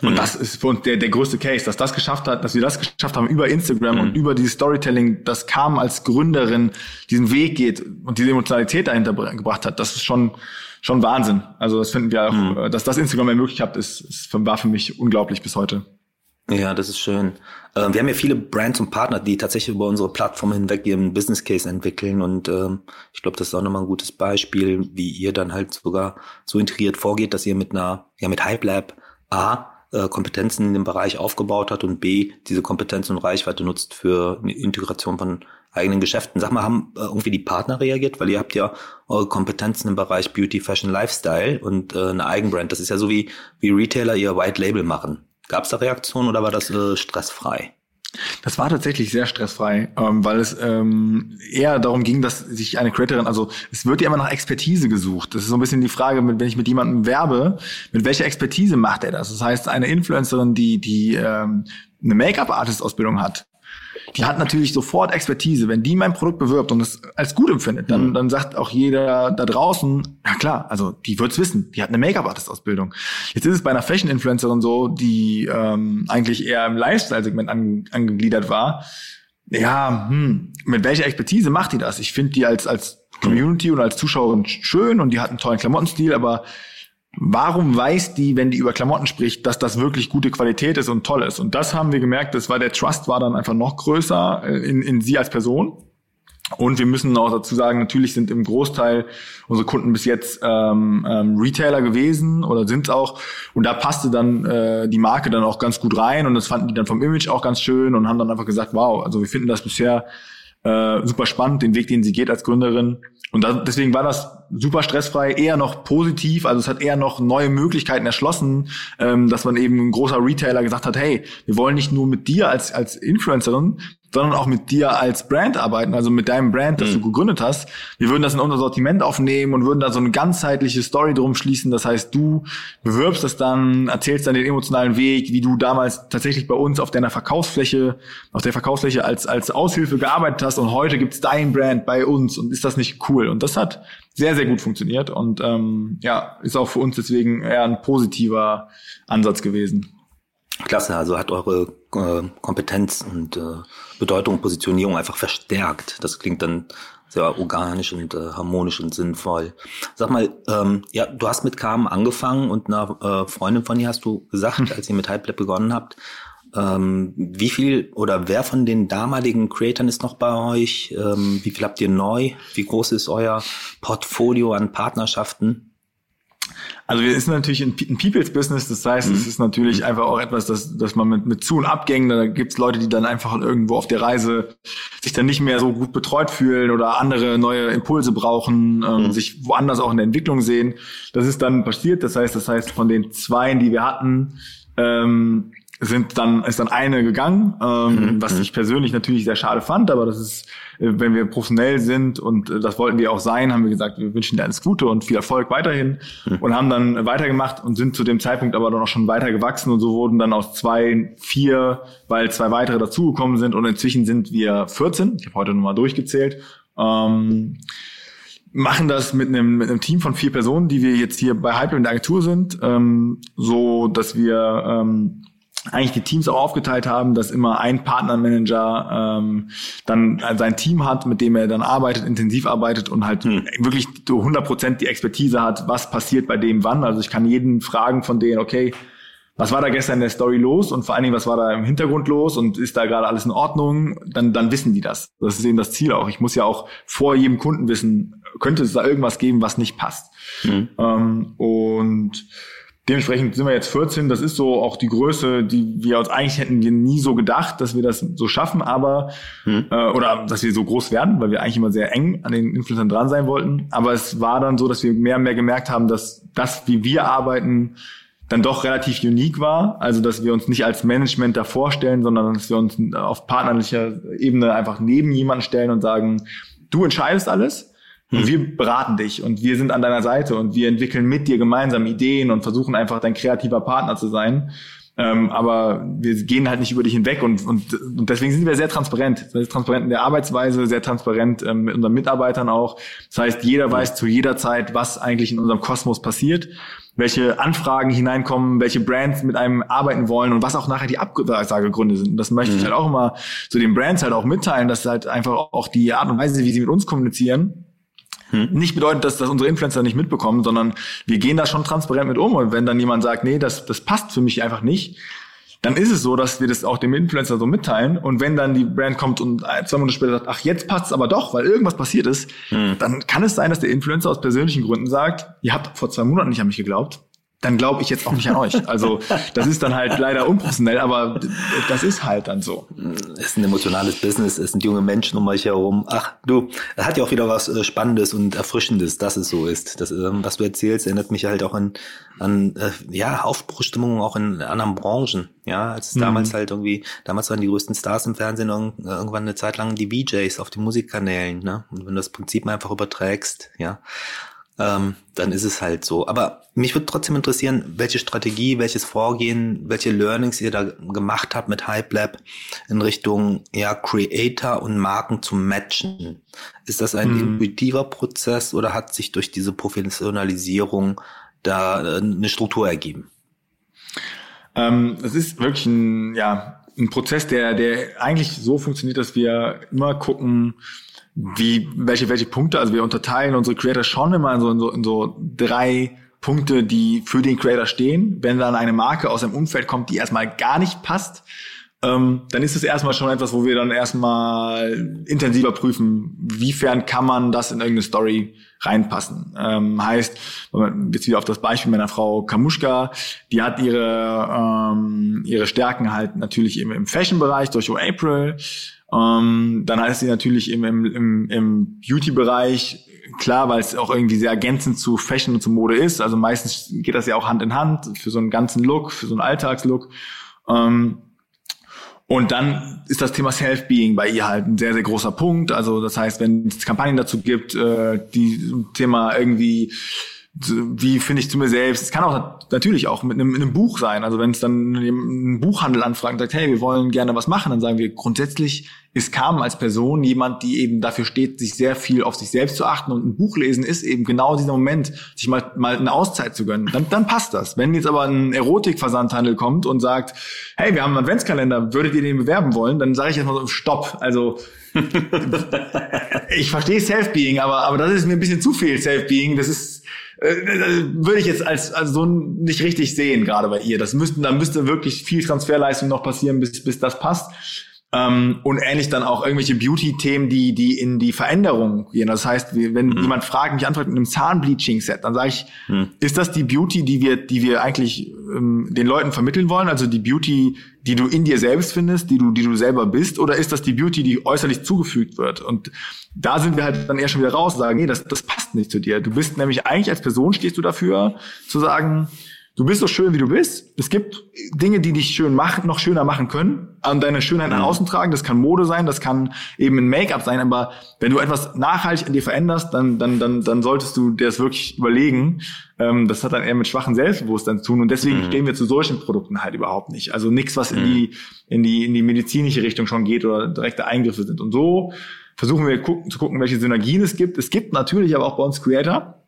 mhm. Und das ist für uns der, der größte Case, dass das geschafft hat, dass wir das geschafft haben über Instagram mhm. und über dieses Storytelling, das kam als Gründerin diesen Weg geht und diese Emotionalität dahinter gebracht hat. Das ist schon, schon Wahnsinn. Also das finden wir auch, mhm. dass das Instagram ermöglicht hat, ist, ist, war für mich unglaublich bis heute. Ja, das ist schön. Ähm, wir haben ja viele Brands und Partner, die tatsächlich über unsere Plattform hinweg ihren Business Case entwickeln und ähm, ich glaube, das ist auch nochmal ein gutes Beispiel, wie ihr dann halt sogar so integriert vorgeht, dass ihr mit einer, ja mit HypeLab A äh, Kompetenzen in dem Bereich aufgebaut hat und B diese Kompetenzen und Reichweite nutzt für eine Integration von eigenen Geschäften. Sag mal, haben äh, irgendwie die Partner reagiert? Weil ihr habt ja eure Kompetenzen im Bereich Beauty, Fashion, Lifestyle und äh, eine Eigenbrand. Das ist ja so wie, wie Retailer ihr White Label machen. Gab es da Reaktionen oder war das äh, stressfrei? Das war tatsächlich sehr stressfrei, ähm, weil es ähm, eher darum ging, dass sich eine Creatorin, also es wird ja immer nach Expertise gesucht. Das ist so ein bisschen die Frage, wenn ich mit jemandem werbe, mit welcher Expertise macht er das? Das heißt, eine Influencerin, die die ähm, eine Make-up-Artist-Ausbildung hat, die hat natürlich sofort Expertise. Wenn die mein Produkt bewirbt und es als gut empfindet, dann, mhm. dann sagt auch jeder da draußen, ja klar, also die wird's wissen, die hat eine Make-up-Artist-Ausbildung. Jetzt ist es bei einer Fashion-Influencerin so, die ähm, eigentlich eher im Lifestyle-Segment an, angegliedert war. Ja, hm, mit welcher Expertise macht die das? Ich finde die als, als Community und als Zuschauerin schön und die hat einen tollen Klamottenstil, aber warum weiß die, wenn die über Klamotten spricht, dass das wirklich gute Qualität ist und toll ist? Und das haben wir gemerkt, das war der Trust war dann einfach noch größer äh, in, in sie als Person. Und wir müssen auch dazu sagen, natürlich sind im Großteil unsere Kunden bis jetzt ähm, ähm, Retailer gewesen oder sind es auch. Und da passte dann äh, die Marke dann auch ganz gut rein und das fanden die dann vom Image auch ganz schön und haben dann einfach gesagt, wow, also wir finden das bisher äh, super spannend, den Weg, den sie geht als Gründerin. Und da, deswegen war das super stressfrei, eher noch positiv. Also es hat eher noch neue Möglichkeiten erschlossen, ähm, dass man eben ein großer Retailer gesagt hat, hey, wir wollen nicht nur mit dir als, als Influencerin, sondern auch mit dir als Brand arbeiten, also mit deinem Brand, das mhm. du gegründet hast. Wir würden das in unser Sortiment aufnehmen und würden da so eine ganzheitliche Story drum schließen. Das heißt, du bewirbst es dann, erzählst dann den emotionalen Weg, wie du damals tatsächlich bei uns auf deiner Verkaufsfläche, auf der Verkaufsfläche als, als Aushilfe gearbeitet hast und heute gibt's dein Brand bei uns und ist das nicht cool? Und das hat sehr, sehr gut funktioniert und ähm, ja, ist auch für uns deswegen eher ein positiver Ansatz gewesen. Klasse, also hat eure äh, Kompetenz und äh, Bedeutung und Positionierung einfach verstärkt. Das klingt dann sehr organisch und äh, harmonisch und sinnvoll. Sag mal, ähm, ja, du hast mit Carmen angefangen und einer äh, Freundin von ihr hast du gesagt, als ihr mit Hype begonnen habt. Ähm, wie viel oder wer von den damaligen Creatoren ist noch bei euch? Ähm, wie viel habt ihr neu? Wie groß ist euer Portfolio an Partnerschaften? Also wir sind natürlich ein, People's Business, das heißt, mhm. es ist natürlich mhm. einfach auch etwas, das, das man mit, mit Zu- und Abgängen, da gibt's Leute, die dann einfach irgendwo auf der Reise sich dann nicht mehr so gut betreut fühlen oder andere neue Impulse brauchen, ähm, mhm. sich woanders auch in der Entwicklung sehen. Das ist dann passiert, das heißt, das heißt, von den Zweien, die wir hatten, ähm, sind dann ist dann eine gegangen, ähm, mhm. was mhm. ich persönlich natürlich sehr schade fand, aber das ist, wenn wir professionell sind und äh, das wollten wir auch sein, haben wir gesagt, wir wünschen dir alles Gute und viel Erfolg weiterhin mhm. und haben dann weitergemacht und sind zu dem Zeitpunkt aber dann auch schon weiter gewachsen und so wurden dann aus zwei vier, weil zwei weitere dazugekommen sind und inzwischen sind wir 14. Ich habe heute nochmal durchgezählt. Ähm, machen das mit einem, mit einem Team von vier Personen, die wir jetzt hier bei Hype in der Agentur sind, ähm, so dass wir ähm, eigentlich die Teams auch aufgeteilt haben, dass immer ein Partnermanager ähm, dann sein Team hat, mit dem er dann arbeitet, intensiv arbeitet und halt hm. wirklich 100 Prozent die Expertise hat, was passiert bei dem wann. Also ich kann jeden fragen von denen, okay, was war da gestern in der Story los und vor allen Dingen, was war da im Hintergrund los und ist da gerade alles in Ordnung, dann, dann wissen die das. Das ist eben das Ziel auch. Ich muss ja auch vor jedem Kunden wissen, könnte es da irgendwas geben, was nicht passt. Hm. Ähm, und Dementsprechend sind wir jetzt 14. Das ist so auch die Größe, die wir uns eigentlich hätten wir nie so gedacht, dass wir das so schaffen, aber hm. äh, oder dass wir so groß werden, weil wir eigentlich immer sehr eng an den Influencern dran sein wollten. Aber es war dann so, dass wir mehr und mehr gemerkt haben, dass das, wie wir arbeiten, dann doch relativ unique war. Also dass wir uns nicht als Management da vorstellen, sondern dass wir uns auf partnerlicher Ebene einfach neben jemanden stellen und sagen, du entscheidest alles und hm. wir beraten dich und wir sind an deiner Seite und wir entwickeln mit dir gemeinsam Ideen und versuchen einfach dein kreativer Partner zu sein. Ähm, aber wir gehen halt nicht über dich hinweg und, und, und deswegen sind wir sehr transparent. Sehr transparent in der Arbeitsweise, sehr transparent ähm, mit unseren Mitarbeitern auch. Das heißt, jeder weiß zu jeder Zeit, was eigentlich in unserem Kosmos passiert, welche Anfragen hineinkommen, welche Brands mit einem arbeiten wollen und was auch nachher die Absagegründe sind. Und das möchte mhm. ich halt auch immer zu den Brands halt auch mitteilen, dass halt einfach auch die Art und Weise, wie sie mit uns kommunizieren, hm. Nicht bedeutet, dass das unsere Influencer nicht mitbekommen, sondern wir gehen da schon transparent mit um. Und wenn dann jemand sagt, nee, das, das passt für mich einfach nicht, dann ist es so, dass wir das auch dem Influencer so mitteilen. Und wenn dann die Brand kommt und zwei Monate später sagt, ach, jetzt passt es aber doch, weil irgendwas passiert ist, hm. dann kann es sein, dass der Influencer aus persönlichen Gründen sagt, ihr habt vor zwei Monaten nicht an mich geglaubt dann glaube ich jetzt auch nicht an euch. Also das ist dann halt leider unprofessionell, aber das ist halt dann so. Es ist ein emotionales Business, es sind junge Menschen um euch herum. Ach du, das hat ja auch wieder was äh, Spannendes und Erfrischendes, dass es so ist. Das, ähm, was du erzählst, erinnert mich halt auch an, an äh, ja, Aufbruchstimmungen auch in anderen Branchen. Ja, als es mhm. damals halt irgendwie, damals waren die größten Stars im Fernsehen irgendwann eine Zeit lang die VJs auf den Musikkanälen, ne? Und wenn du das Prinzip einfach überträgst, ja, ähm, dann ist es halt so. Aber mich würde trotzdem interessieren, welche Strategie, welches Vorgehen, welche Learnings ihr da gemacht habt mit Hype Lab in Richtung ja, Creator und Marken zu matchen. Ist das ein hm. intuitiver Prozess oder hat sich durch diese Professionalisierung da äh, eine Struktur ergeben? Ähm, es ist wirklich ein, ja, ein Prozess, der, der eigentlich so funktioniert, dass wir immer gucken, wie, welche, welche Punkte, also wir unterteilen unsere Creator schon immer in so, in so, in so drei Punkte, die für den Creator stehen. Wenn dann eine Marke aus einem Umfeld kommt, die erstmal gar nicht passt, ähm, dann ist es erstmal schon etwas, wo wir dann erstmal intensiver prüfen, wiefern kann man das in irgendeine Story reinpassen. Ähm, heißt, jetzt wieder auf das Beispiel meiner Frau Kamuschka, die hat ihre, ähm, ihre Stärken halt natürlich im, im Fashion-Bereich durch O April, ähm, dann heißt sie natürlich im, im, im, im Beauty-Bereich klar, weil es auch irgendwie sehr ergänzend zu Fashion und zu Mode ist. Also meistens geht das ja auch Hand in Hand für so einen ganzen Look, für so einen Alltagslook. Ähm, und dann ist das Thema Self-Being bei ihr halt ein sehr, sehr großer Punkt. Also das heißt, wenn es Kampagnen dazu gibt, äh, die Thema irgendwie wie finde ich zu mir selbst. Es kann auch natürlich auch mit einem, mit einem Buch sein. Also wenn es dann ein Buchhandel anfragt und sagt, hey, wir wollen gerne was machen, dann sagen wir grundsätzlich ist Carmen als Person jemand, die eben dafür steht, sich sehr viel auf sich selbst zu achten und ein Buch lesen ist eben genau dieser Moment, sich mal, mal eine Auszeit zu gönnen. Dann, dann passt das. Wenn jetzt aber ein Erotikversandhandel kommt und sagt, hey, wir haben einen Adventskalender, würdet ihr den bewerben wollen? Dann sage ich erstmal so, stopp. Also ich verstehe Self-Being, aber, aber das ist mir ein bisschen zu viel Self-Being. Das ist würde ich jetzt als, als so nicht richtig sehen, gerade bei ihr. Das müssten, da müsste wirklich viel Transferleistung noch passieren, bis, bis das passt. Ähm, und ähnlich dann auch irgendwelche Beauty-Themen, die, die in die Veränderung gehen. Das heißt, wenn mhm. jemand fragt, mich antwortet mit einem Zahnbleaching-Set, dann sage ich, mhm. ist das die Beauty, die wir, die wir eigentlich ähm, den Leuten vermitteln wollen? Also die Beauty, die du in dir selbst findest, die du, die du selber bist, oder ist das die Beauty, die äußerlich zugefügt wird? Und da sind wir halt dann eher schon wieder raus, sagen, nee, das, das passt nicht zu dir. Du bist nämlich eigentlich als Person stehst du dafür, zu sagen, Du bist so schön, wie du bist. Es gibt Dinge, die dich schön machen, noch schöner machen können, an deine Schönheit nach mhm. außen tragen. Das kann Mode sein, das kann eben ein Make-up sein. Aber wenn du etwas nachhaltig an dir veränderst, dann, dann, dann, dann solltest du dir das wirklich überlegen. Ähm, das hat dann eher mit schwachen Selbstbewusstsein zu tun. Und deswegen mhm. stehen wir zu solchen Produkten halt überhaupt nicht. Also nichts, was in mhm. die, in die, in die medizinische Richtung schon geht oder direkte Eingriffe sind. Und so versuchen wir zu gucken, welche Synergien es gibt. Es gibt natürlich aber auch bei uns Creator,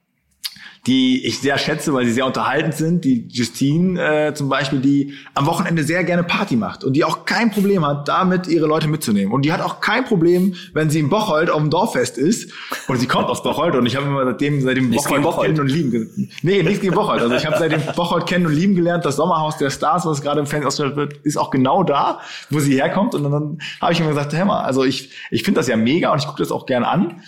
die ich sehr schätze, weil sie sehr unterhaltend sind. Die Justine äh, zum Beispiel, die am Wochenende sehr gerne Party macht und die auch kein Problem hat, damit ihre Leute mitzunehmen. Und die hat auch kein Problem, wenn sie in Bocholt auf dem Dorffest ist. Und sie kommt aus Bocholt und ich habe immer seitdem, seitdem Bocholt, Bocholt, kennen und lieben Nee, nichts gegen Bocholt. Also ich habe seitdem Bocholt kennen und lieben gelernt. Das Sommerhaus der Stars, was gerade im Fernsehen ausgestellt wird, ist auch genau da, wo sie herkommt. Und dann, dann habe ich immer gesagt, hör mal, also ich, ich finde das ja mega und ich gucke das auch gerne an.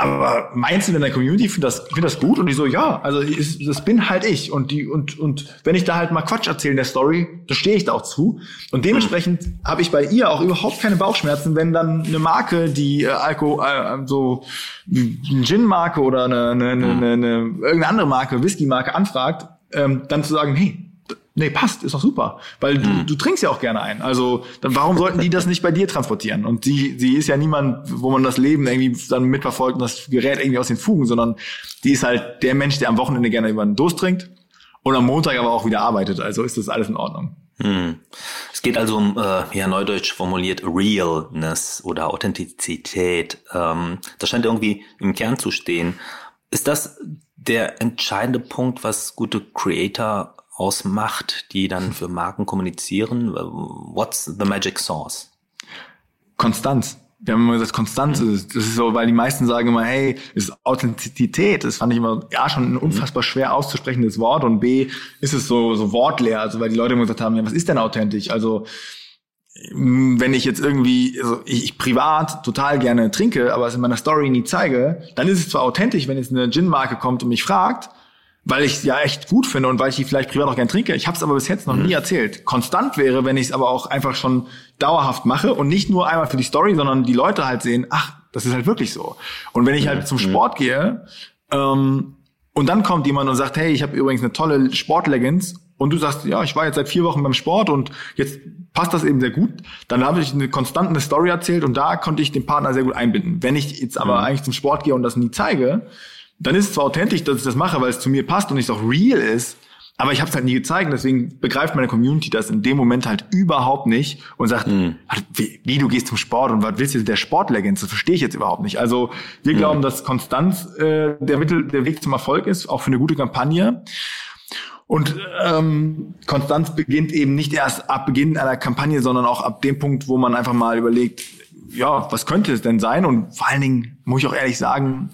Aber meinst du denn der Community findet das, find das gut? Und ich so, ja, also ich, das bin halt ich. Und die, und, und wenn ich da halt mal Quatsch erzähle in der Story, da stehe ich da auch zu. Und dementsprechend habe ich bei ihr auch überhaupt keine Bauchschmerzen, wenn dann eine Marke, die äh, Alko, äh, so eine Gin-Marke oder eine, eine, eine, eine, eine irgendeine andere Marke, Whisky-Marke anfragt, ähm, dann zu sagen, hey, nee, passt, ist doch super. Weil du, mhm. du trinkst ja auch gerne ein. Also dann warum sollten die das nicht bei dir transportieren? Und sie, sie ist ja niemand, wo man das Leben irgendwie dann mitverfolgt und das Gerät irgendwie aus den Fugen, sondern die ist halt der Mensch, der am Wochenende gerne über den Durst trinkt und am Montag aber auch wieder arbeitet. Also ist das alles in Ordnung. Hm. Es geht also um, äh, ja, neudeutsch formuliert, Realness oder Authentizität. Ähm, das scheint irgendwie im Kern zu stehen. Ist das der entscheidende Punkt, was gute Creator ausmacht, die dann für Marken kommunizieren? What's the magic sauce? Konstanz. Wir haben immer gesagt, Konstanz mhm. ist, das ist so, weil die meisten sagen immer, hey, ist Authentizität. Das fand ich immer, ja, schon ein mhm. unfassbar schwer auszusprechendes Wort und B, ist es so, so wortleer, also weil die Leute immer gesagt haben, ja, was ist denn authentisch? Also, wenn ich jetzt irgendwie, also ich, ich privat total gerne trinke, aber es in meiner Story nie zeige, dann ist es zwar authentisch, wenn jetzt eine Gin-Marke kommt und mich fragt, weil ich ja echt gut finde und weil ich die vielleicht privat auch gern trinke. Ich habe es aber bis jetzt noch mhm. nie erzählt. Konstant wäre, wenn ich es aber auch einfach schon dauerhaft mache und nicht nur einmal für die Story, sondern die Leute halt sehen, ach, das ist halt wirklich so. Und wenn ich halt zum mhm. Sport gehe ähm, und dann kommt jemand und sagt, hey, ich habe übrigens eine tolle Sportleggings und du sagst, ja, ich war jetzt seit vier Wochen beim Sport und jetzt passt das eben sehr gut, dann habe ich eine konstante Story erzählt und da konnte ich den Partner sehr gut einbinden. Wenn ich jetzt aber mhm. eigentlich zum Sport gehe und das nie zeige, dann ist es zwar authentisch, dass ich das mache, weil es zu mir passt und es auch real ist, aber ich habe es halt nie gezeigt. Deswegen begreift meine Community das in dem Moment halt überhaupt nicht und sagt, mhm. wie, wie, du gehst zum Sport und was willst du mit der Sportlegend? Das verstehe ich jetzt überhaupt nicht. Also wir mhm. glauben, dass Konstanz äh, der Mittel, der Weg zum Erfolg ist, auch für eine gute Kampagne. Und ähm, Konstanz beginnt eben nicht erst ab Beginn einer Kampagne, sondern auch ab dem Punkt, wo man einfach mal überlegt, ja, was könnte es denn sein? Und vor allen Dingen muss ich auch ehrlich sagen,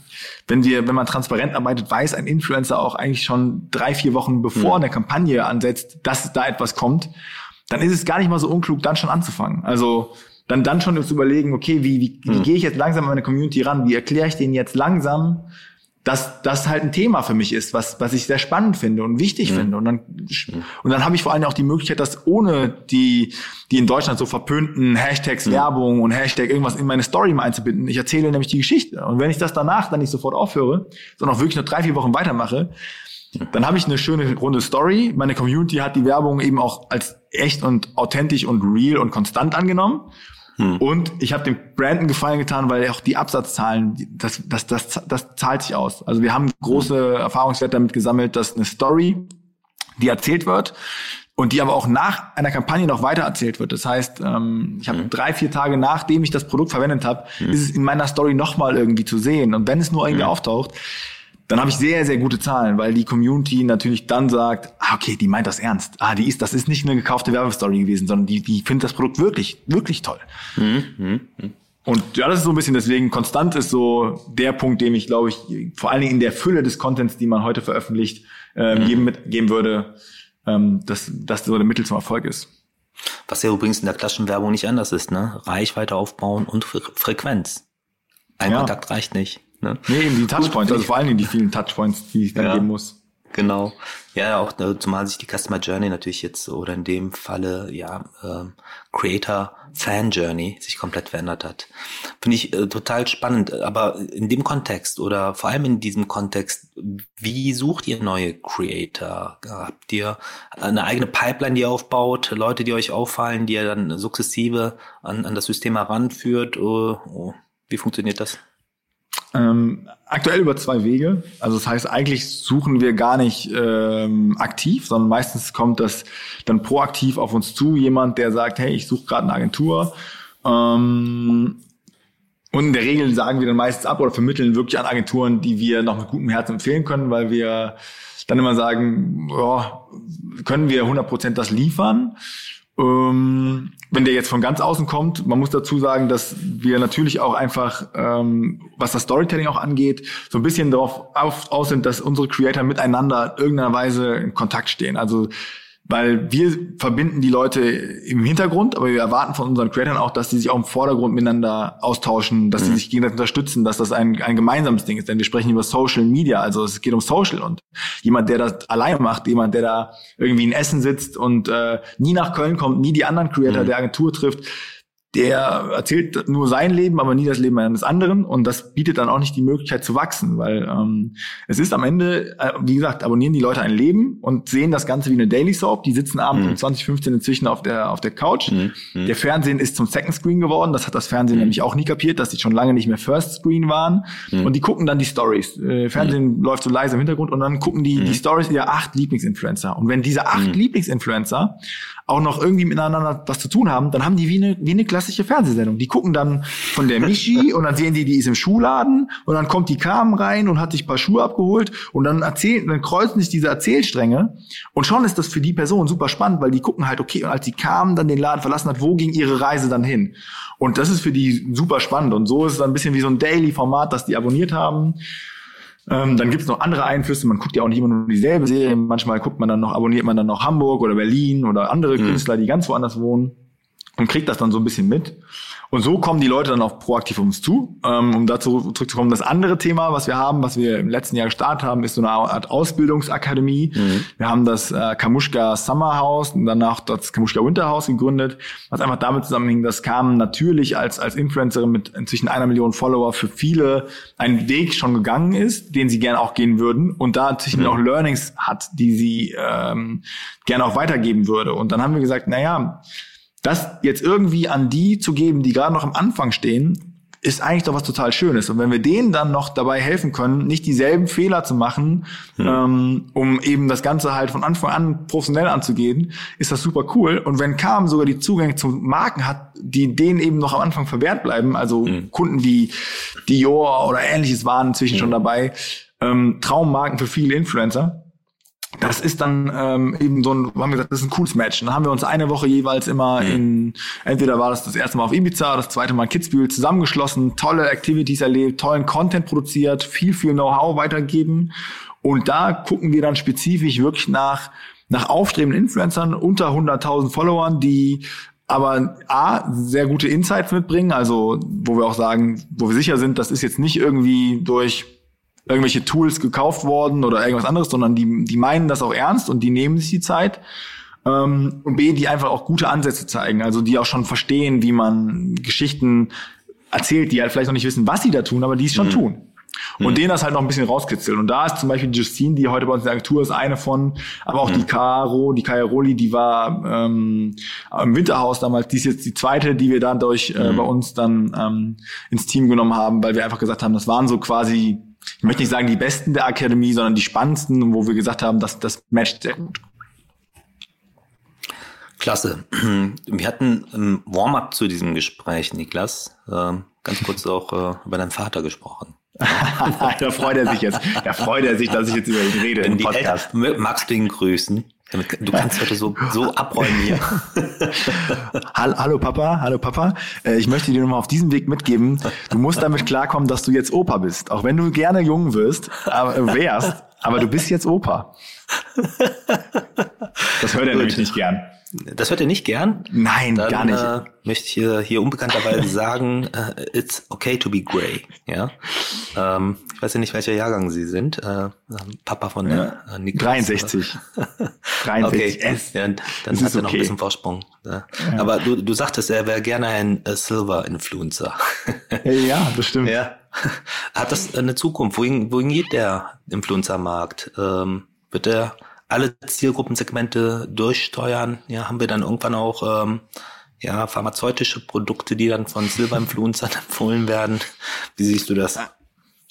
wenn wir, wenn man transparent arbeitet, weiß ein Influencer auch eigentlich schon drei, vier Wochen bevor mhm. eine Kampagne ansetzt, dass da etwas kommt, dann ist es gar nicht mal so unklug, dann schon anzufangen. Also dann, dann schon zu überlegen, okay, wie, wie, wie mhm. gehe ich jetzt langsam an meine Community ran? Wie erkläre ich denen jetzt langsam, dass das halt ein Thema für mich ist, was, was ich sehr spannend finde und wichtig mhm. finde. Und dann, und dann habe ich vor allem auch die Möglichkeit, das ohne die, die in Deutschland so verpönten Hashtags mhm. Werbung und Hashtag irgendwas in meine Story mal einzubinden. Ich erzähle nämlich die Geschichte. Und wenn ich das danach dann nicht sofort aufhöre, sondern auch wirklich nur drei, vier Wochen weitermache, dann habe ich eine schöne runde Story. Meine Community hat die Werbung eben auch als echt und authentisch und real und konstant angenommen. Hm. Und ich habe dem Brandon Gefallen getan, weil auch die Absatzzahlen, das, das, das, das zahlt sich aus. Also wir haben große Erfahrungswerte damit gesammelt, dass eine Story, die erzählt wird, und die aber auch nach einer Kampagne noch weiter erzählt wird. Das heißt, ähm, ich habe mhm. drei, vier Tage nachdem ich das Produkt verwendet habe, mhm. ist es in meiner Story nochmal irgendwie zu sehen. Und wenn es nur irgendwie mhm. auftaucht, dann habe ich sehr, sehr gute Zahlen, weil die Community natürlich dann sagt, ah, okay, die meint das ernst. Ah, die ist, das ist nicht eine gekaufte Werbestory gewesen, sondern die, die findet das Produkt wirklich, wirklich toll. Mhm. Mhm. Und ja, das ist so ein bisschen deswegen, konstant ist so der Punkt, dem ich, glaube ich, vor allen Dingen in der Fülle des Contents, die man heute veröffentlicht, ähm, mhm. jedem mitgeben würde, ähm, dass das so der Mittel zum Erfolg ist. Was ja übrigens in der klassischen Werbung nicht anders ist, ne? Reichweite aufbauen und Fre Frequenz. Ein ja. Kontakt reicht nicht. Ne? Nee, eben die Touchpoints, also vor allen Dingen die vielen Touchpoints, die ich dann ja. geben muss. Genau. Ja, auch äh, zumal sich die Customer Journey natürlich jetzt oder in dem Falle ja äh, Creator Fan Journey sich komplett verändert hat. Finde ich äh, total spannend. Aber in dem Kontext oder vor allem in diesem Kontext, wie sucht ihr neue Creator? Habt ihr eine eigene Pipeline, die ihr aufbaut, Leute, die euch auffallen, die ihr dann sukzessive an, an das System heranführt? Oh, oh. Wie funktioniert das? Ähm, aktuell über zwei Wege. Also das heißt, eigentlich suchen wir gar nicht ähm, aktiv, sondern meistens kommt das dann proaktiv auf uns zu, jemand, der sagt, hey, ich suche gerade eine Agentur. Ähm, und in der Regel sagen wir dann meistens ab oder vermitteln wirklich an Agenturen, die wir noch mit gutem Herzen empfehlen können, weil wir dann immer sagen, ja, können wir 100% das liefern? Ähm, wenn der jetzt von ganz außen kommt, man muss dazu sagen, dass wir natürlich auch einfach, ähm, was das Storytelling auch angeht, so ein bisschen darauf aus sind, dass unsere Creator miteinander irgendeiner Weise in Kontakt stehen. Also weil wir verbinden die Leute im Hintergrund, aber wir erwarten von unseren Creatoren auch, dass sie sich auch im Vordergrund miteinander austauschen, dass mhm. sie sich gegenseitig unterstützen, dass das ein, ein gemeinsames Ding ist. Denn wir sprechen über Social Media, also es geht um Social und jemand, der das alleine macht, jemand, der da irgendwie in Essen sitzt und äh, nie nach Köln kommt, nie die anderen Creator mhm. der Agentur trifft, der erzählt nur sein Leben, aber nie das Leben eines anderen. Und das bietet dann auch nicht die Möglichkeit zu wachsen, weil ähm, es ist am Ende, äh, wie gesagt, abonnieren die Leute ein Leben und sehen das Ganze wie eine Daily Soap. Die sitzen abends mhm. um 2015 inzwischen auf der auf der Couch. Mhm. mhm. Der Fernsehen ist zum Second Screen geworden. Das hat das Fernsehen mhm. nämlich auch nie kapiert, dass sie schon lange nicht mehr First Screen waren. Mhm. Und die gucken dann die Stories. Äh, Fernsehen mhm. läuft so leise im Hintergrund und dann gucken die die Stories ihrer acht Lieblingsinfluencer. Und wenn diese acht Lieblingsinfluencer auch noch irgendwie miteinander was zu tun haben, dann haben die wie eine, wie eine klassische Fernsehsendung. Die gucken dann von der Michi und dann sehen die, die ist im Schuhladen und dann kommt die Carmen rein und hat sich ein paar Schuhe abgeholt und dann erzählen, dann kreuzen sich diese Erzählstränge und schon ist das für die Person super spannend, weil die gucken halt, okay, und als die Carmen dann den Laden verlassen hat, wo ging ihre Reise dann hin? Und das ist für die super spannend und so ist es dann ein bisschen wie so ein Daily-Format, das die abonniert haben. Ähm, dann gibt's noch andere Einflüsse. Man guckt ja auch nicht immer nur dieselbe Serie. Manchmal guckt man dann noch, abonniert man dann noch Hamburg oder Berlin oder andere mhm. Künstler, die ganz woanders wohnen und kriegt das dann so ein bisschen mit. Und so kommen die Leute dann auch proaktiv auf uns zu. Ähm, um dazu zurückzukommen, das andere Thema, was wir haben, was wir im letzten Jahr gestartet haben, ist so eine Art Ausbildungsakademie. Mhm. Wir haben das äh, Kamushka Summer House und danach das Kamushka Winter House gegründet, was einfach damit zusammenhing, dass Carmen natürlich als, als Influencerin mit inzwischen einer Million Follower für viele einen Weg schon gegangen ist, den sie gerne auch gehen würden und da inzwischen mhm. auch Learnings hat, die sie ähm, gerne auch weitergeben würde. Und dann haben wir gesagt, na ja, das jetzt irgendwie an die zu geben, die gerade noch am Anfang stehen, ist eigentlich doch was total Schönes. Und wenn wir denen dann noch dabei helfen können, nicht dieselben Fehler zu machen, mhm. ähm, um eben das Ganze halt von Anfang an professionell anzugehen, ist das super cool. Und wenn Kam sogar die Zugänge zu Marken hat, die denen eben noch am Anfang verwehrt bleiben, also mhm. Kunden wie Dior oder ähnliches waren inzwischen mhm. schon dabei, ähm, Traummarken für viele Influencer, das ist dann ähm, eben so ein, haben wir gesagt, das ist ein cooles Match. Und dann haben wir uns eine Woche jeweils immer mhm. in, entweder war das das erste Mal auf Ibiza, das zweite Mal in Kitzbühel zusammengeschlossen, tolle Activities erlebt, tollen Content produziert, viel, viel Know-how weitergeben. Und da gucken wir dann spezifisch wirklich nach, nach aufstrebenden Influencern unter 100.000 Followern, die aber A, sehr gute Insights mitbringen, also wo wir auch sagen, wo wir sicher sind, das ist jetzt nicht irgendwie durch irgendwelche Tools gekauft worden oder irgendwas anderes, sondern die, die meinen das auch ernst und die nehmen sich die Zeit. Ähm, und B, die einfach auch gute Ansätze zeigen, also die auch schon verstehen, wie man Geschichten erzählt, die halt vielleicht noch nicht wissen, was sie da tun, aber die es schon mhm. tun. Und mhm. denen das halt noch ein bisschen rauskitzeln. Und da ist zum Beispiel Justine, die heute bei uns in der Agentur ist, eine von, aber auch mhm. die Caro, die Kaya Roli, die war ähm, im Winterhaus damals, die ist jetzt die zweite, die wir dann durch äh, mhm. bei uns dann ähm, ins Team genommen haben, weil wir einfach gesagt haben, das waren so quasi, ich möchte nicht sagen die besten der Akademie, sondern die spannendsten, wo wir gesagt haben, dass das matcht sehr gut. Klasse. Wir hatten im Warm-up zu diesem Gespräch, Niklas, äh, ganz kurz auch äh, über deinen Vater gesprochen. da freut er sich jetzt. Da freut er sich, dass ich jetzt über ihn rede im Podcast. Eltern, magst du ihn grüßen? Du kannst heute so, so abräumen hier. hallo Papa, hallo Papa. Äh, ich möchte dir nochmal auf diesem Weg mitgeben, du musst damit klarkommen, dass du jetzt Opa bist. Auch wenn du gerne jung wirst, aber äh, wärst, aber du bist jetzt Opa. Das hört er nämlich nicht gern. Das hört ihr nicht gern? Nein, Dann, gar nicht. Äh, möchte ich hier, hier unbekannterweise sagen, uh, it's okay to be grey. Ja. Ähm, ich weiß ja nicht, welcher Jahrgang Sie sind. Äh, Papa von ja. äh, Niklas. 63. 63. Okay. Ja, dann hat er okay. noch ein bisschen Vorsprung. Ja. Ja. Aber du, du sagtest, er wäre gerne ein äh, Silver-Influencer. ja, das stimmt. Ja. Hat das eine Zukunft? Wohin, wohin geht der Influencer-Markt? Ähm, wird der alle Zielgruppensegmente durchsteuern. Ja, haben wir dann irgendwann auch ähm, ja, pharmazeutische Produkte, die dann von Silberinfluencern empfohlen werden. Wie siehst du das?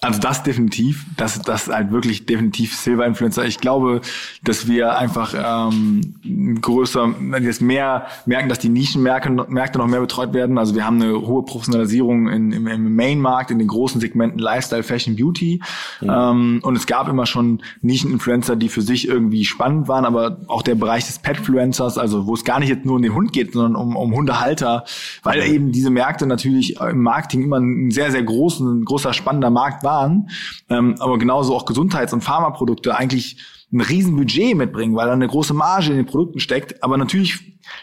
Also das definitiv, das, das ist halt wirklich definitiv Silver-Influencer. Ich glaube, dass wir einfach ähm, größer, jetzt mehr merken, dass die Nischenmärkte Märkte noch mehr betreut werden. Also wir haben eine hohe Professionalisierung in, im, im Main-Markt, in den großen Segmenten Lifestyle, Fashion, Beauty. Mhm. Ähm, und es gab immer schon Nischen-Influencer, die für sich irgendwie spannend waren, aber auch der Bereich des Petfluencers, also wo es gar nicht jetzt nur um den Hund geht, sondern um, um Hundehalter, weil eben diese Märkte natürlich im Marketing immer ein sehr, sehr großen, großer, spannender Markt war waren, ähm, aber genauso auch Gesundheits- und Pharmaprodukte eigentlich ein Riesenbudget mitbringen, weil da eine große Marge in den Produkten steckt. Aber natürlich,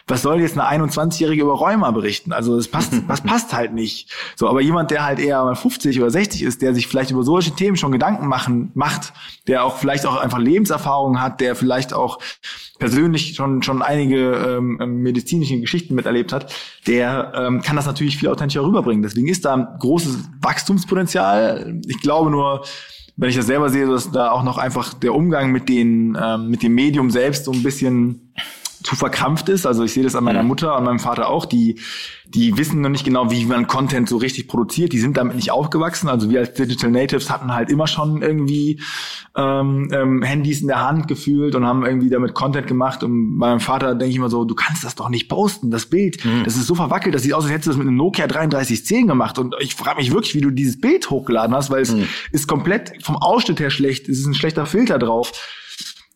was soll jetzt eine 21-Jährige über Rheuma berichten? Also das passt, das passt halt nicht. So, aber jemand, der halt eher mal 50 oder 60 ist, der sich vielleicht über solche Themen schon Gedanken machen, macht, der auch vielleicht auch einfach Lebenserfahrung hat, der vielleicht auch persönlich schon schon einige ähm, ähm medizinische Geschichten miterlebt hat, der ähm, kann das natürlich viel authentischer rüberbringen. Deswegen ist da ein großes Wachstumspotenzial. Ich glaube nur, wenn ich das selber sehe, dass da auch noch einfach der Umgang mit den ähm, mit dem Medium selbst so ein bisschen zu verkrampft ist. Also ich sehe das an meiner Mutter und meinem Vater auch, die, die wissen noch nicht genau, wie man Content so richtig produziert. Die sind damit nicht aufgewachsen. Also wir als Digital Natives hatten halt immer schon irgendwie ähm, ähm, Handys in der Hand gefühlt und haben irgendwie damit Content gemacht. Und meinem Vater denke ich immer so, du kannst das doch nicht posten, das Bild. Mhm. Das ist so verwackelt, das sieht aus, als hättest du das mit einem Nokia 3310 gemacht. Und ich frage mich wirklich, wie du dieses Bild hochgeladen hast, weil es mhm. ist komplett vom Ausschnitt her schlecht. Es ist ein schlechter Filter drauf.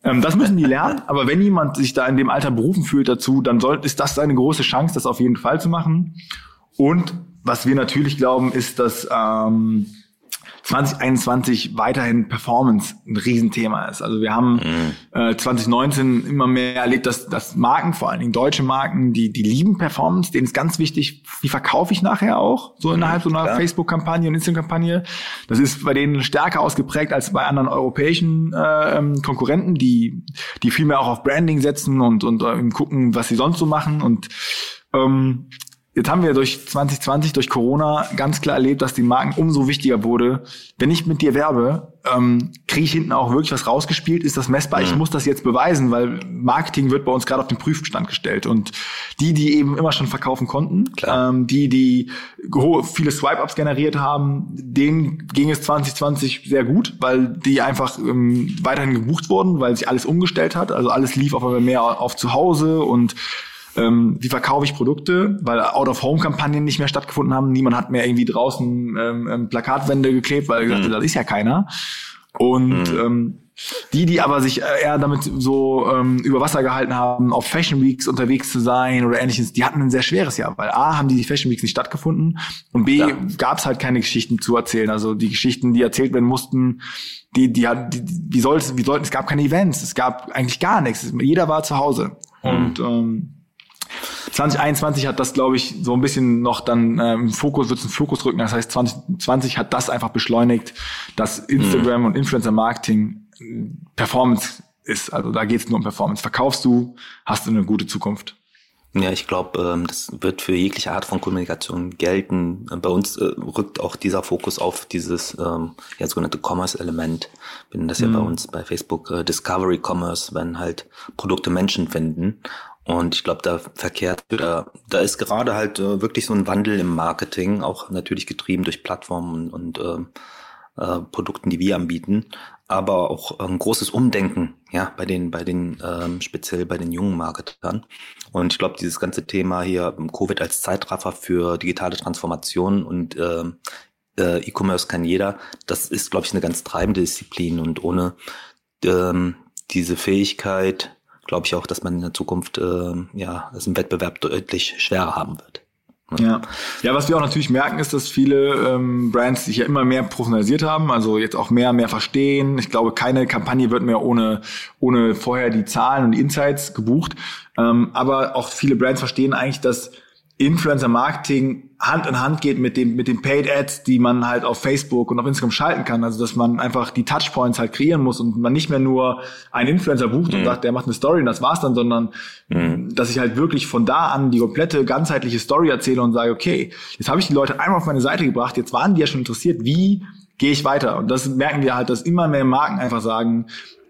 Ähm, das müssen die lernen. Aber wenn jemand sich da in dem Alter berufen fühlt dazu, dann soll, ist das eine große Chance, das auf jeden Fall zu machen. Und was wir natürlich glauben, ist, dass ähm, 2021 weiterhin Performance ein Riesenthema ist. Also wir haben mhm. äh, 2019 immer mehr erlebt, dass, dass Marken, vor allen Dingen deutsche Marken, die, die lieben Performance, denen ist ganz wichtig, wie verkaufe ich nachher auch, so mhm, innerhalb so einer Facebook-Kampagne und Instagram-Kampagne. Das ist bei denen stärker ausgeprägt als bei anderen europäischen äh, ähm, Konkurrenten, die, die viel mehr auch auf Branding setzen und, und äh, gucken, was sie sonst so machen. Und ähm, Jetzt haben wir durch 2020, durch Corona ganz klar erlebt, dass die Marken umso wichtiger wurde. Wenn ich mit dir werbe, ähm, kriege ich hinten auch wirklich was rausgespielt? Ist das messbar? Mhm. Ich muss das jetzt beweisen, weil Marketing wird bei uns gerade auf den Prüfstand gestellt. Und die, die eben immer schon verkaufen konnten, ähm, die, die viele Swipe-Ups generiert haben, denen ging es 2020 sehr gut, weil die einfach ähm, weiterhin gebucht wurden, weil sich alles umgestellt hat. Also alles lief auf einmal mehr auf zu Hause und ähm, wie verkaufe ich Produkte, weil Out-of-Home-Kampagnen nicht mehr stattgefunden haben. Niemand hat mehr irgendwie draußen ähm, ähm Plakatwände geklebt, weil gesagt hat, mhm. das ist ja keiner. Und mhm. ähm, die, die aber sich eher damit so ähm, über Wasser gehalten haben, auf Fashion Weeks unterwegs zu sein oder ähnliches, die hatten ein sehr schweres Jahr, weil A, haben die Fashion Weeks nicht stattgefunden und B, ja. gab es halt keine Geschichten zu erzählen. Also die Geschichten, die erzählt werden mussten, die, die, die, wie sollten, wie sollten, es gab keine Events, es gab eigentlich gar nichts. Jeder war zu Hause. Mhm. Und ähm, 2021 hat das, glaube ich, so ein bisschen noch dann äh, im Fokus, wird es einen Fokus rücken. Das heißt, 2020 hat das einfach beschleunigt, dass Instagram mhm. und Influencer-Marketing Performance ist. Also da geht es nur um Performance. Verkaufst du, hast du eine gute Zukunft. Ja, ich glaube, ähm, das wird für jegliche Art von Kommunikation gelten. Bei uns äh, rückt auch dieser Fokus auf dieses ähm, ja, sogenannte Commerce-Element. Wir nennen das mhm. ja bei mhm. uns bei Facebook äh, Discovery Commerce, wenn halt Produkte Menschen finden. Und ich glaube, da verkehrt, da, da ist gerade halt äh, wirklich so ein Wandel im Marketing, auch natürlich getrieben durch Plattformen und, und ähm, äh, Produkten, die wir anbieten, aber auch ein großes Umdenken, ja, bei den, bei den, ähm, speziell bei den jungen Marketern. Und ich glaube, dieses ganze Thema hier Covid als Zeitraffer für digitale Transformation und äh, äh, E-Commerce kann jeder, das ist, glaube ich, eine ganz treibende Disziplin und ohne ähm, diese Fähigkeit glaube ich auch, dass man in der Zukunft äh, ja es im Wettbewerb deutlich schwerer haben wird. Ja. ja, was wir auch natürlich merken, ist, dass viele ähm, Brands sich ja immer mehr professionalisiert haben, also jetzt auch mehr, mehr verstehen. Ich glaube, keine Kampagne wird mehr ohne, ohne vorher die Zahlen und die Insights gebucht. Ähm, aber auch viele Brands verstehen eigentlich, dass Influencer Marketing Hand in Hand geht mit dem mit den Paid Ads, die man halt auf Facebook und auf Instagram schalten kann. Also dass man einfach die Touchpoints halt kreieren muss und man nicht mehr nur einen Influencer bucht mhm. und sagt, der macht eine Story und das war's dann, sondern mhm. dass ich halt wirklich von da an die komplette ganzheitliche Story erzähle und sage, okay, jetzt habe ich die Leute einmal auf meine Seite gebracht, jetzt waren die ja schon interessiert, wie gehe ich weiter? Und das merken wir halt, dass immer mehr Marken einfach sagen,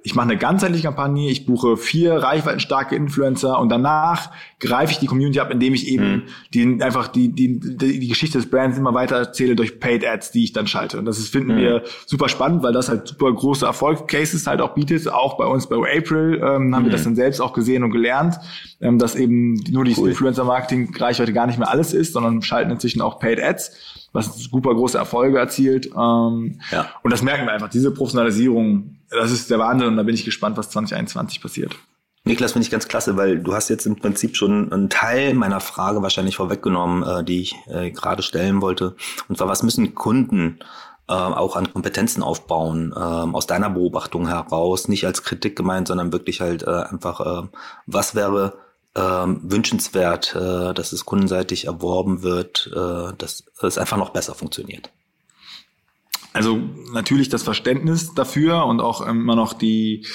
ich mache eine ganzheitliche Kampagne, ich buche vier reichweitenstarke Influencer und danach greife ich die Community ab, indem ich eben mhm. die, einfach die, die, die, die Geschichte des Brands immer weiter erzähle durch Paid Ads, die ich dann schalte. Und das ist, finden mhm. wir super spannend, weil das halt super große Erfolgscases halt auch bietet. Auch bei uns bei April ähm, haben mhm. wir das mhm. dann selbst auch gesehen und gelernt, ähm, dass eben nur die cool. Influencer-Marketing-Reichweite gar nicht mehr alles ist, sondern schalten inzwischen auch Paid Ads was super große Erfolge erzielt. Ähm, ja. Und das merken wir einfach, diese Professionalisierung, das ist der Wahnsinn und da bin ich gespannt, was 2021 passiert. Niklas, finde ich ganz klasse, weil du hast jetzt im Prinzip schon einen Teil meiner Frage wahrscheinlich vorweggenommen, äh, die ich äh, gerade stellen wollte. Und zwar, was müssen Kunden äh, auch an Kompetenzen aufbauen, äh, aus deiner Beobachtung heraus, nicht als Kritik gemeint, sondern wirklich halt äh, einfach, äh, was wäre ähm, wünschenswert, äh, dass es kundenseitig erworben wird, äh, dass es einfach noch besser funktioniert. Also natürlich das Verständnis dafür und auch immer noch die,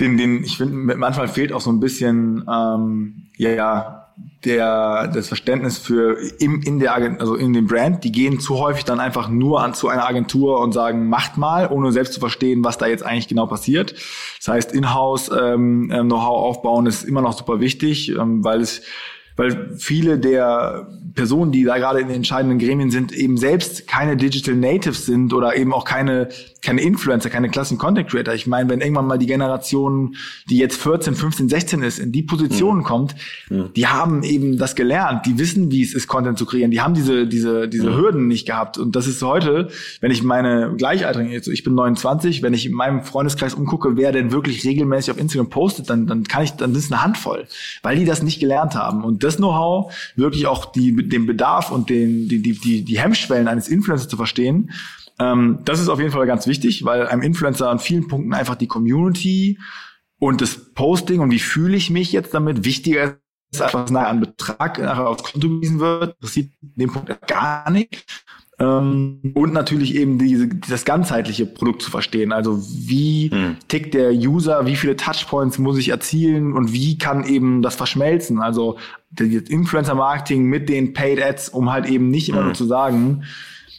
den, den, ich finde, manchmal fehlt auch so ein bisschen, ähm, ja, ja, der, das Verständnis für im, in der Agent, also in dem Brand, die gehen zu häufig dann einfach nur an zu einer Agentur und sagen, macht mal, ohne selbst zu verstehen, was da jetzt eigentlich genau passiert. Das heißt, in-house ähm, ähm Know-how aufbauen ist immer noch super wichtig, ähm, weil es weil viele der Personen, die da gerade in den entscheidenden Gremien sind, eben selbst keine Digital Natives sind oder eben auch keine, keine Influencer, keine klassischen Content Creator. Ich meine, wenn irgendwann mal die Generation, die jetzt 14, 15, 16 ist, in die Position mhm. kommt, mhm. die haben eben das gelernt, die wissen, wie es ist, Content zu kreieren. Die haben diese, diese, diese mhm. Hürden nicht gehabt. Und das ist heute, wenn ich meine Gleichaltrigen, jetzt, ich bin 29, wenn ich in meinem Freundeskreis umgucke, wer denn wirklich regelmäßig auf Instagram postet, dann, dann kann ich, dann ist eine Handvoll, weil die das nicht gelernt haben. Und das Know-how, wirklich auch die, den Bedarf und den, die, die, die, die Hemmschwellen eines Influencers zu verstehen, ähm, das ist auf jeden Fall ganz wichtig, weil einem Influencer an vielen Punkten einfach die Community und das Posting und wie fühle ich mich jetzt damit wichtiger ist, als was nachher an Betrag nachher aufs Konto gewiesen wird. Das sieht den Punkt gar nicht. Ähm, und natürlich eben diese, das ganzheitliche Produkt zu verstehen. Also wie hm. tickt der User, wie viele Touchpoints muss ich erzielen und wie kann eben das verschmelzen? Also das Influencer-Marketing mit den Paid Ads, um halt eben nicht immer hm. nur zu sagen,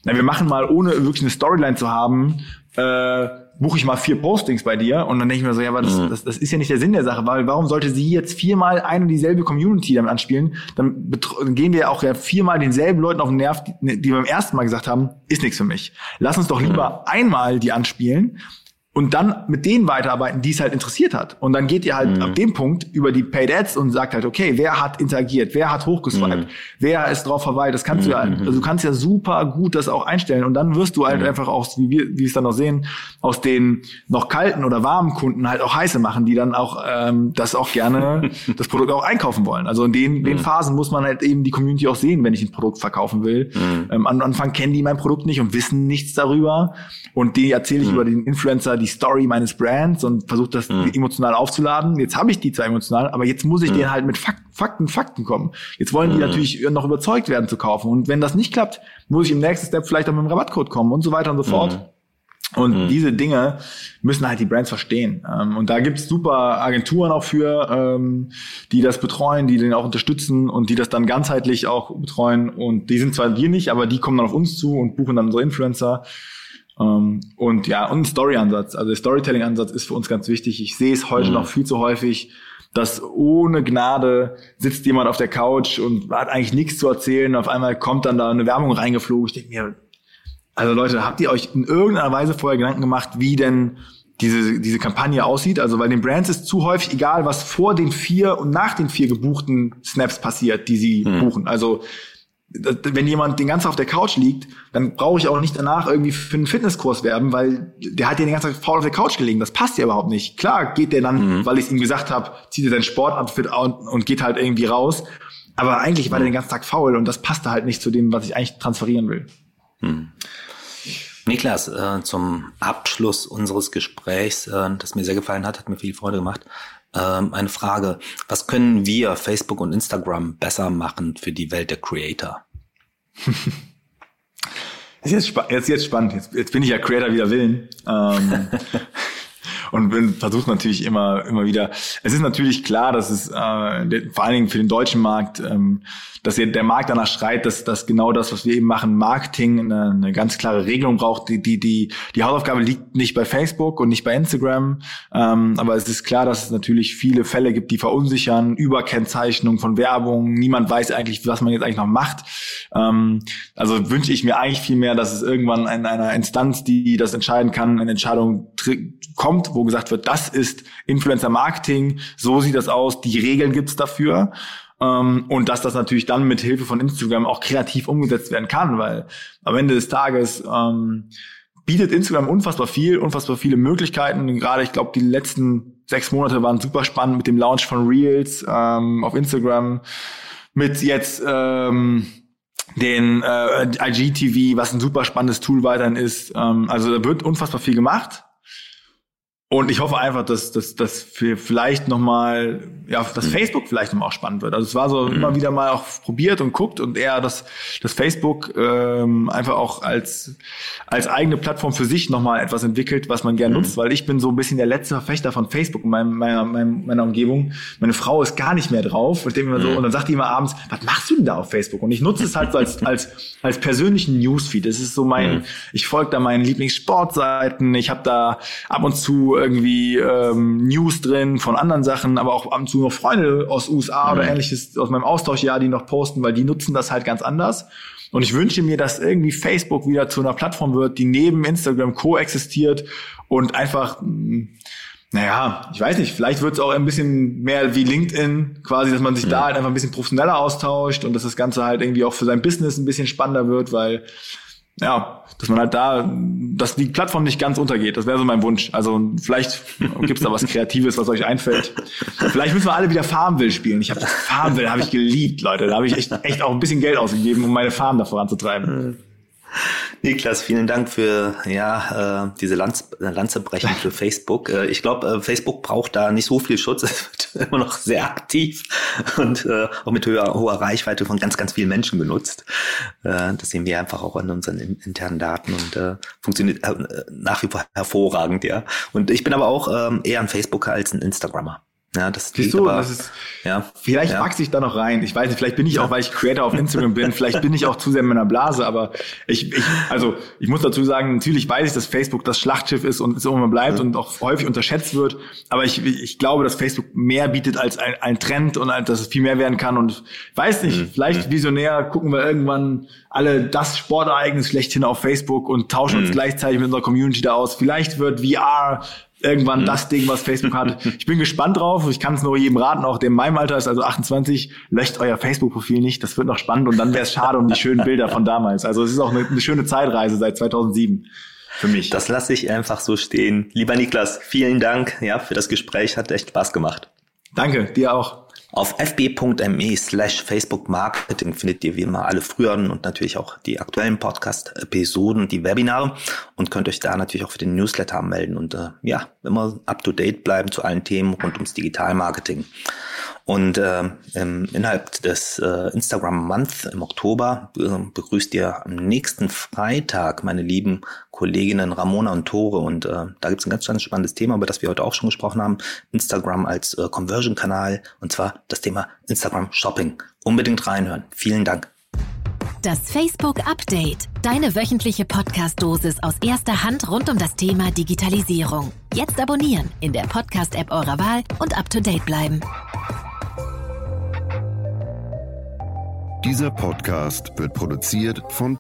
na, wir machen mal, ohne wirklich eine Storyline zu haben, äh, buche ich mal vier Postings bei dir und dann denke ich mir so, ja, aber das, mhm. das, das ist ja nicht der Sinn der Sache, weil warum sollte sie jetzt viermal eine und dieselbe Community damit anspielen? Dann, dann gehen wir auch ja viermal denselben Leuten auf den Nerv, die, die beim ersten Mal gesagt haben, ist nichts für mich. Lass uns doch lieber mhm. einmal die anspielen und dann mit denen weiterarbeiten, die es halt interessiert hat. Und dann geht ihr halt mhm. ab dem Punkt über die Paid Ads und sagt halt, okay, wer hat interagiert, wer hat hochgeswiped, mhm. wer ist drauf verweilt. Das kannst mhm. du ja, mhm. also du kannst ja super gut das auch einstellen. Und dann wirst du halt mhm. einfach auch, wie wir, wie wir es dann noch sehen, aus den noch kalten oder warmen Kunden halt auch heiße machen, die dann auch ähm, das auch gerne, das Produkt auch einkaufen wollen. Also in den, den mhm. Phasen muss man halt eben die Community auch sehen, wenn ich ein Produkt verkaufen will. Ähm, am Anfang kennen die mein Produkt nicht und wissen nichts darüber. Und die erzähle ich über den Influencer, die Story meines Brands und versuche das mhm. emotional aufzuladen. Jetzt habe ich die zwar emotional, aber jetzt muss ich mhm. denen halt mit Fakten, Fakten, Fakten kommen. Jetzt wollen die mhm. natürlich noch überzeugt werden zu kaufen. Und wenn das nicht klappt, muss ich im nächsten Step vielleicht auch mit einem Rabattcode kommen und so weiter und so fort. Mhm. Und mhm. diese Dinge müssen halt die Brands verstehen. Ähm, und da gibt's super Agenturen auch für, ähm, die das betreuen, die den auch unterstützen und die das dann ganzheitlich auch betreuen. Und die sind zwar wir nicht, aber die kommen dann auf uns zu und buchen dann unsere Influencer. Ähm, und ja, und ein Story-Ansatz. Also der Storytelling-Ansatz ist für uns ganz wichtig. Ich sehe es heute mhm. noch viel zu häufig, dass ohne Gnade sitzt jemand auf der Couch und hat eigentlich nichts zu erzählen. Auf einmal kommt dann da eine Werbung reingeflogen. Ich denke mir, also Leute, habt ihr euch in irgendeiner Weise vorher Gedanken gemacht, wie denn diese, diese Kampagne aussieht? Also bei den Brands ist zu häufig egal, was vor den vier und nach den vier gebuchten Snaps passiert, die sie mhm. buchen. Also wenn jemand den ganzen Tag auf der Couch liegt, dann brauche ich auch nicht danach irgendwie für einen Fitnesskurs werben, weil der hat ja den ganzen Tag faul auf der Couch gelegen. Das passt ja überhaupt nicht. Klar geht der dann, mhm. weil ich ihm gesagt habe, zieht er sein Sportoutfit und, und geht halt irgendwie raus. Aber eigentlich war der den ganzen Tag faul und das passte halt nicht zu dem, was ich eigentlich transferieren will. Mhm. Niklas, äh, zum Abschluss unseres Gesprächs, äh, das mir sehr gefallen hat, hat mir viel Freude gemacht, äh, eine Frage. Was können wir, Facebook und Instagram, besser machen für die Welt der Creator? Das ist jetzt, jetzt, jetzt spannend. Jetzt, jetzt bin ich ja Creator wieder Willen. Ähm, und bin, versucht natürlich immer, immer wieder. Es ist natürlich klar, dass es äh, vor allen Dingen für den deutschen Markt ähm, dass der Markt danach schreit, dass, dass genau das, was wir eben machen, Marketing, eine, eine ganz klare Regelung braucht. Die, die, die, die Hausaufgabe liegt nicht bei Facebook und nicht bei Instagram. Ähm, aber es ist klar, dass es natürlich viele Fälle gibt, die verunsichern, Überkennzeichnung von Werbung. Niemand weiß eigentlich, was man jetzt eigentlich noch macht. Ähm, also wünsche ich mir eigentlich viel mehr, dass es irgendwann in einer Instanz, die das entscheiden kann, eine Entscheidung kommt, wo gesagt wird, das ist Influencer Marketing, so sieht das aus, die Regeln gibt's dafür. Ähm, und dass das natürlich dann mit Hilfe von Instagram auch kreativ umgesetzt werden kann, weil am Ende des Tages ähm, bietet Instagram unfassbar viel, unfassbar viele Möglichkeiten. Gerade ich glaube, die letzten sechs Monate waren super spannend mit dem Launch von Reels ähm, auf Instagram, mit jetzt ähm, den äh, IGTV, was ein super spannendes Tool weiterhin ist. Ähm, also da wird unfassbar viel gemacht. Und ich hoffe einfach, dass, dass, dass wir vielleicht nochmal, ja, dass mhm. Facebook vielleicht nochmal auch spannend wird. Also es war so mhm. immer wieder mal auch probiert und guckt und eher, dass, dass Facebook ähm, einfach auch als, als eigene Plattform für sich nochmal etwas entwickelt, was man gerne mhm. nutzt, weil ich bin so ein bisschen der letzte Verfechter von Facebook in meinem, meiner, meiner Umgebung. Meine Frau ist gar nicht mehr drauf und, immer so, mhm. und dann sagt die immer abends, was machst du denn da auf Facebook? Und ich nutze es halt so als, als, als persönlichen Newsfeed. Das ist so mein, mhm. ich folge da meinen Lieblingssportseiten, ich habe da ab und zu irgendwie ähm, News drin von anderen Sachen, aber auch ab und zu noch Freunde aus USA mhm. oder ähnliches aus meinem Austauschjahr, die noch posten, weil die nutzen das halt ganz anders. Und ich wünsche mir, dass irgendwie Facebook wieder zu einer Plattform wird, die neben Instagram koexistiert und einfach, mm, naja, ich weiß nicht, vielleicht wird es auch ein bisschen mehr wie LinkedIn, quasi, dass man sich mhm. da halt einfach ein bisschen professioneller austauscht und dass das Ganze halt irgendwie auch für sein Business ein bisschen spannender wird, weil ja, dass man halt da, dass die Plattform nicht ganz untergeht. Das wäre so mein Wunsch. Also vielleicht gibt's da was Kreatives, was euch einfällt. Vielleicht müssen wir alle wieder Farmville spielen. Ich habe das Farmville habe ich geliebt, Leute. Da habe ich echt, echt auch ein bisschen Geld ausgegeben, um meine Farm da voranzutreiben. Niklas, vielen Dank für ja äh, diese Lanz, Lanze brechen für Facebook. Äh, ich glaube, äh, Facebook braucht da nicht so viel Schutz. Es wird immer noch sehr aktiv und äh, auch mit höher, hoher Reichweite von ganz, ganz vielen Menschen genutzt. Äh, das sehen wir einfach auch an unseren internen Daten und äh, funktioniert äh, nach wie vor hervorragend, ja. Und ich bin aber auch ähm, eher ein Facebooker als ein Instagrammer. Ja, das Siehst du, aber, das ist, ja, vielleicht ja. wachse ich da noch rein. Ich weiß nicht, vielleicht bin ich auch, weil ich Creator auf Instagram bin, vielleicht bin ich auch zu sehr in meiner Blase, aber ich, ich, also, ich muss dazu sagen, natürlich weiß ich, dass Facebook das Schlachtschiff ist und es immer bleibt mhm. und auch häufig unterschätzt wird, aber ich, ich glaube, dass Facebook mehr bietet als ein, ein Trend und dass es viel mehr werden kann und weiß nicht, mhm. vielleicht mhm. visionär gucken wir irgendwann alle das Sportereignis schlechthin auf Facebook und tauschen uns mhm. gleichzeitig mit unserer Community da aus. Vielleicht wird VR irgendwann mhm. das Ding, was Facebook hat. Ich bin gespannt drauf. Ich kann es nur jedem raten, auch der in meinem Alter ist, also 28, löscht euer Facebook-Profil nicht. Das wird noch spannend und dann wäre es schade um die schönen Bilder von damals. Also es ist auch eine, eine schöne Zeitreise seit 2007 für mich. Das lasse ich einfach so stehen. Lieber Niklas, vielen Dank ja, für das Gespräch. Hat echt Spaß gemacht. Danke, dir auch. Auf fb.me slash Facebook Marketing findet ihr wie immer alle früheren und natürlich auch die aktuellen Podcast-Episoden, die Webinare und könnt euch da natürlich auch für den Newsletter anmelden und äh, ja, immer up to date bleiben zu allen Themen rund ums Digitalmarketing. Und äh, innerhalb des äh, Instagram Month im Oktober äh, begrüßt ihr am nächsten Freitag meine lieben Kolleginnen Ramona und Tore. Und äh, da gibt es ein ganz, ganz spannendes Thema, über das wir heute auch schon gesprochen haben. Instagram als äh, Conversion-Kanal und zwar das Thema Instagram Shopping. Unbedingt reinhören. Vielen Dank. Das Facebook Update. Deine wöchentliche Podcast-Dosis aus erster Hand rund um das Thema Digitalisierung. Jetzt abonnieren in der Podcast-App eurer Wahl und up to date bleiben. Dieser Podcast wird produziert von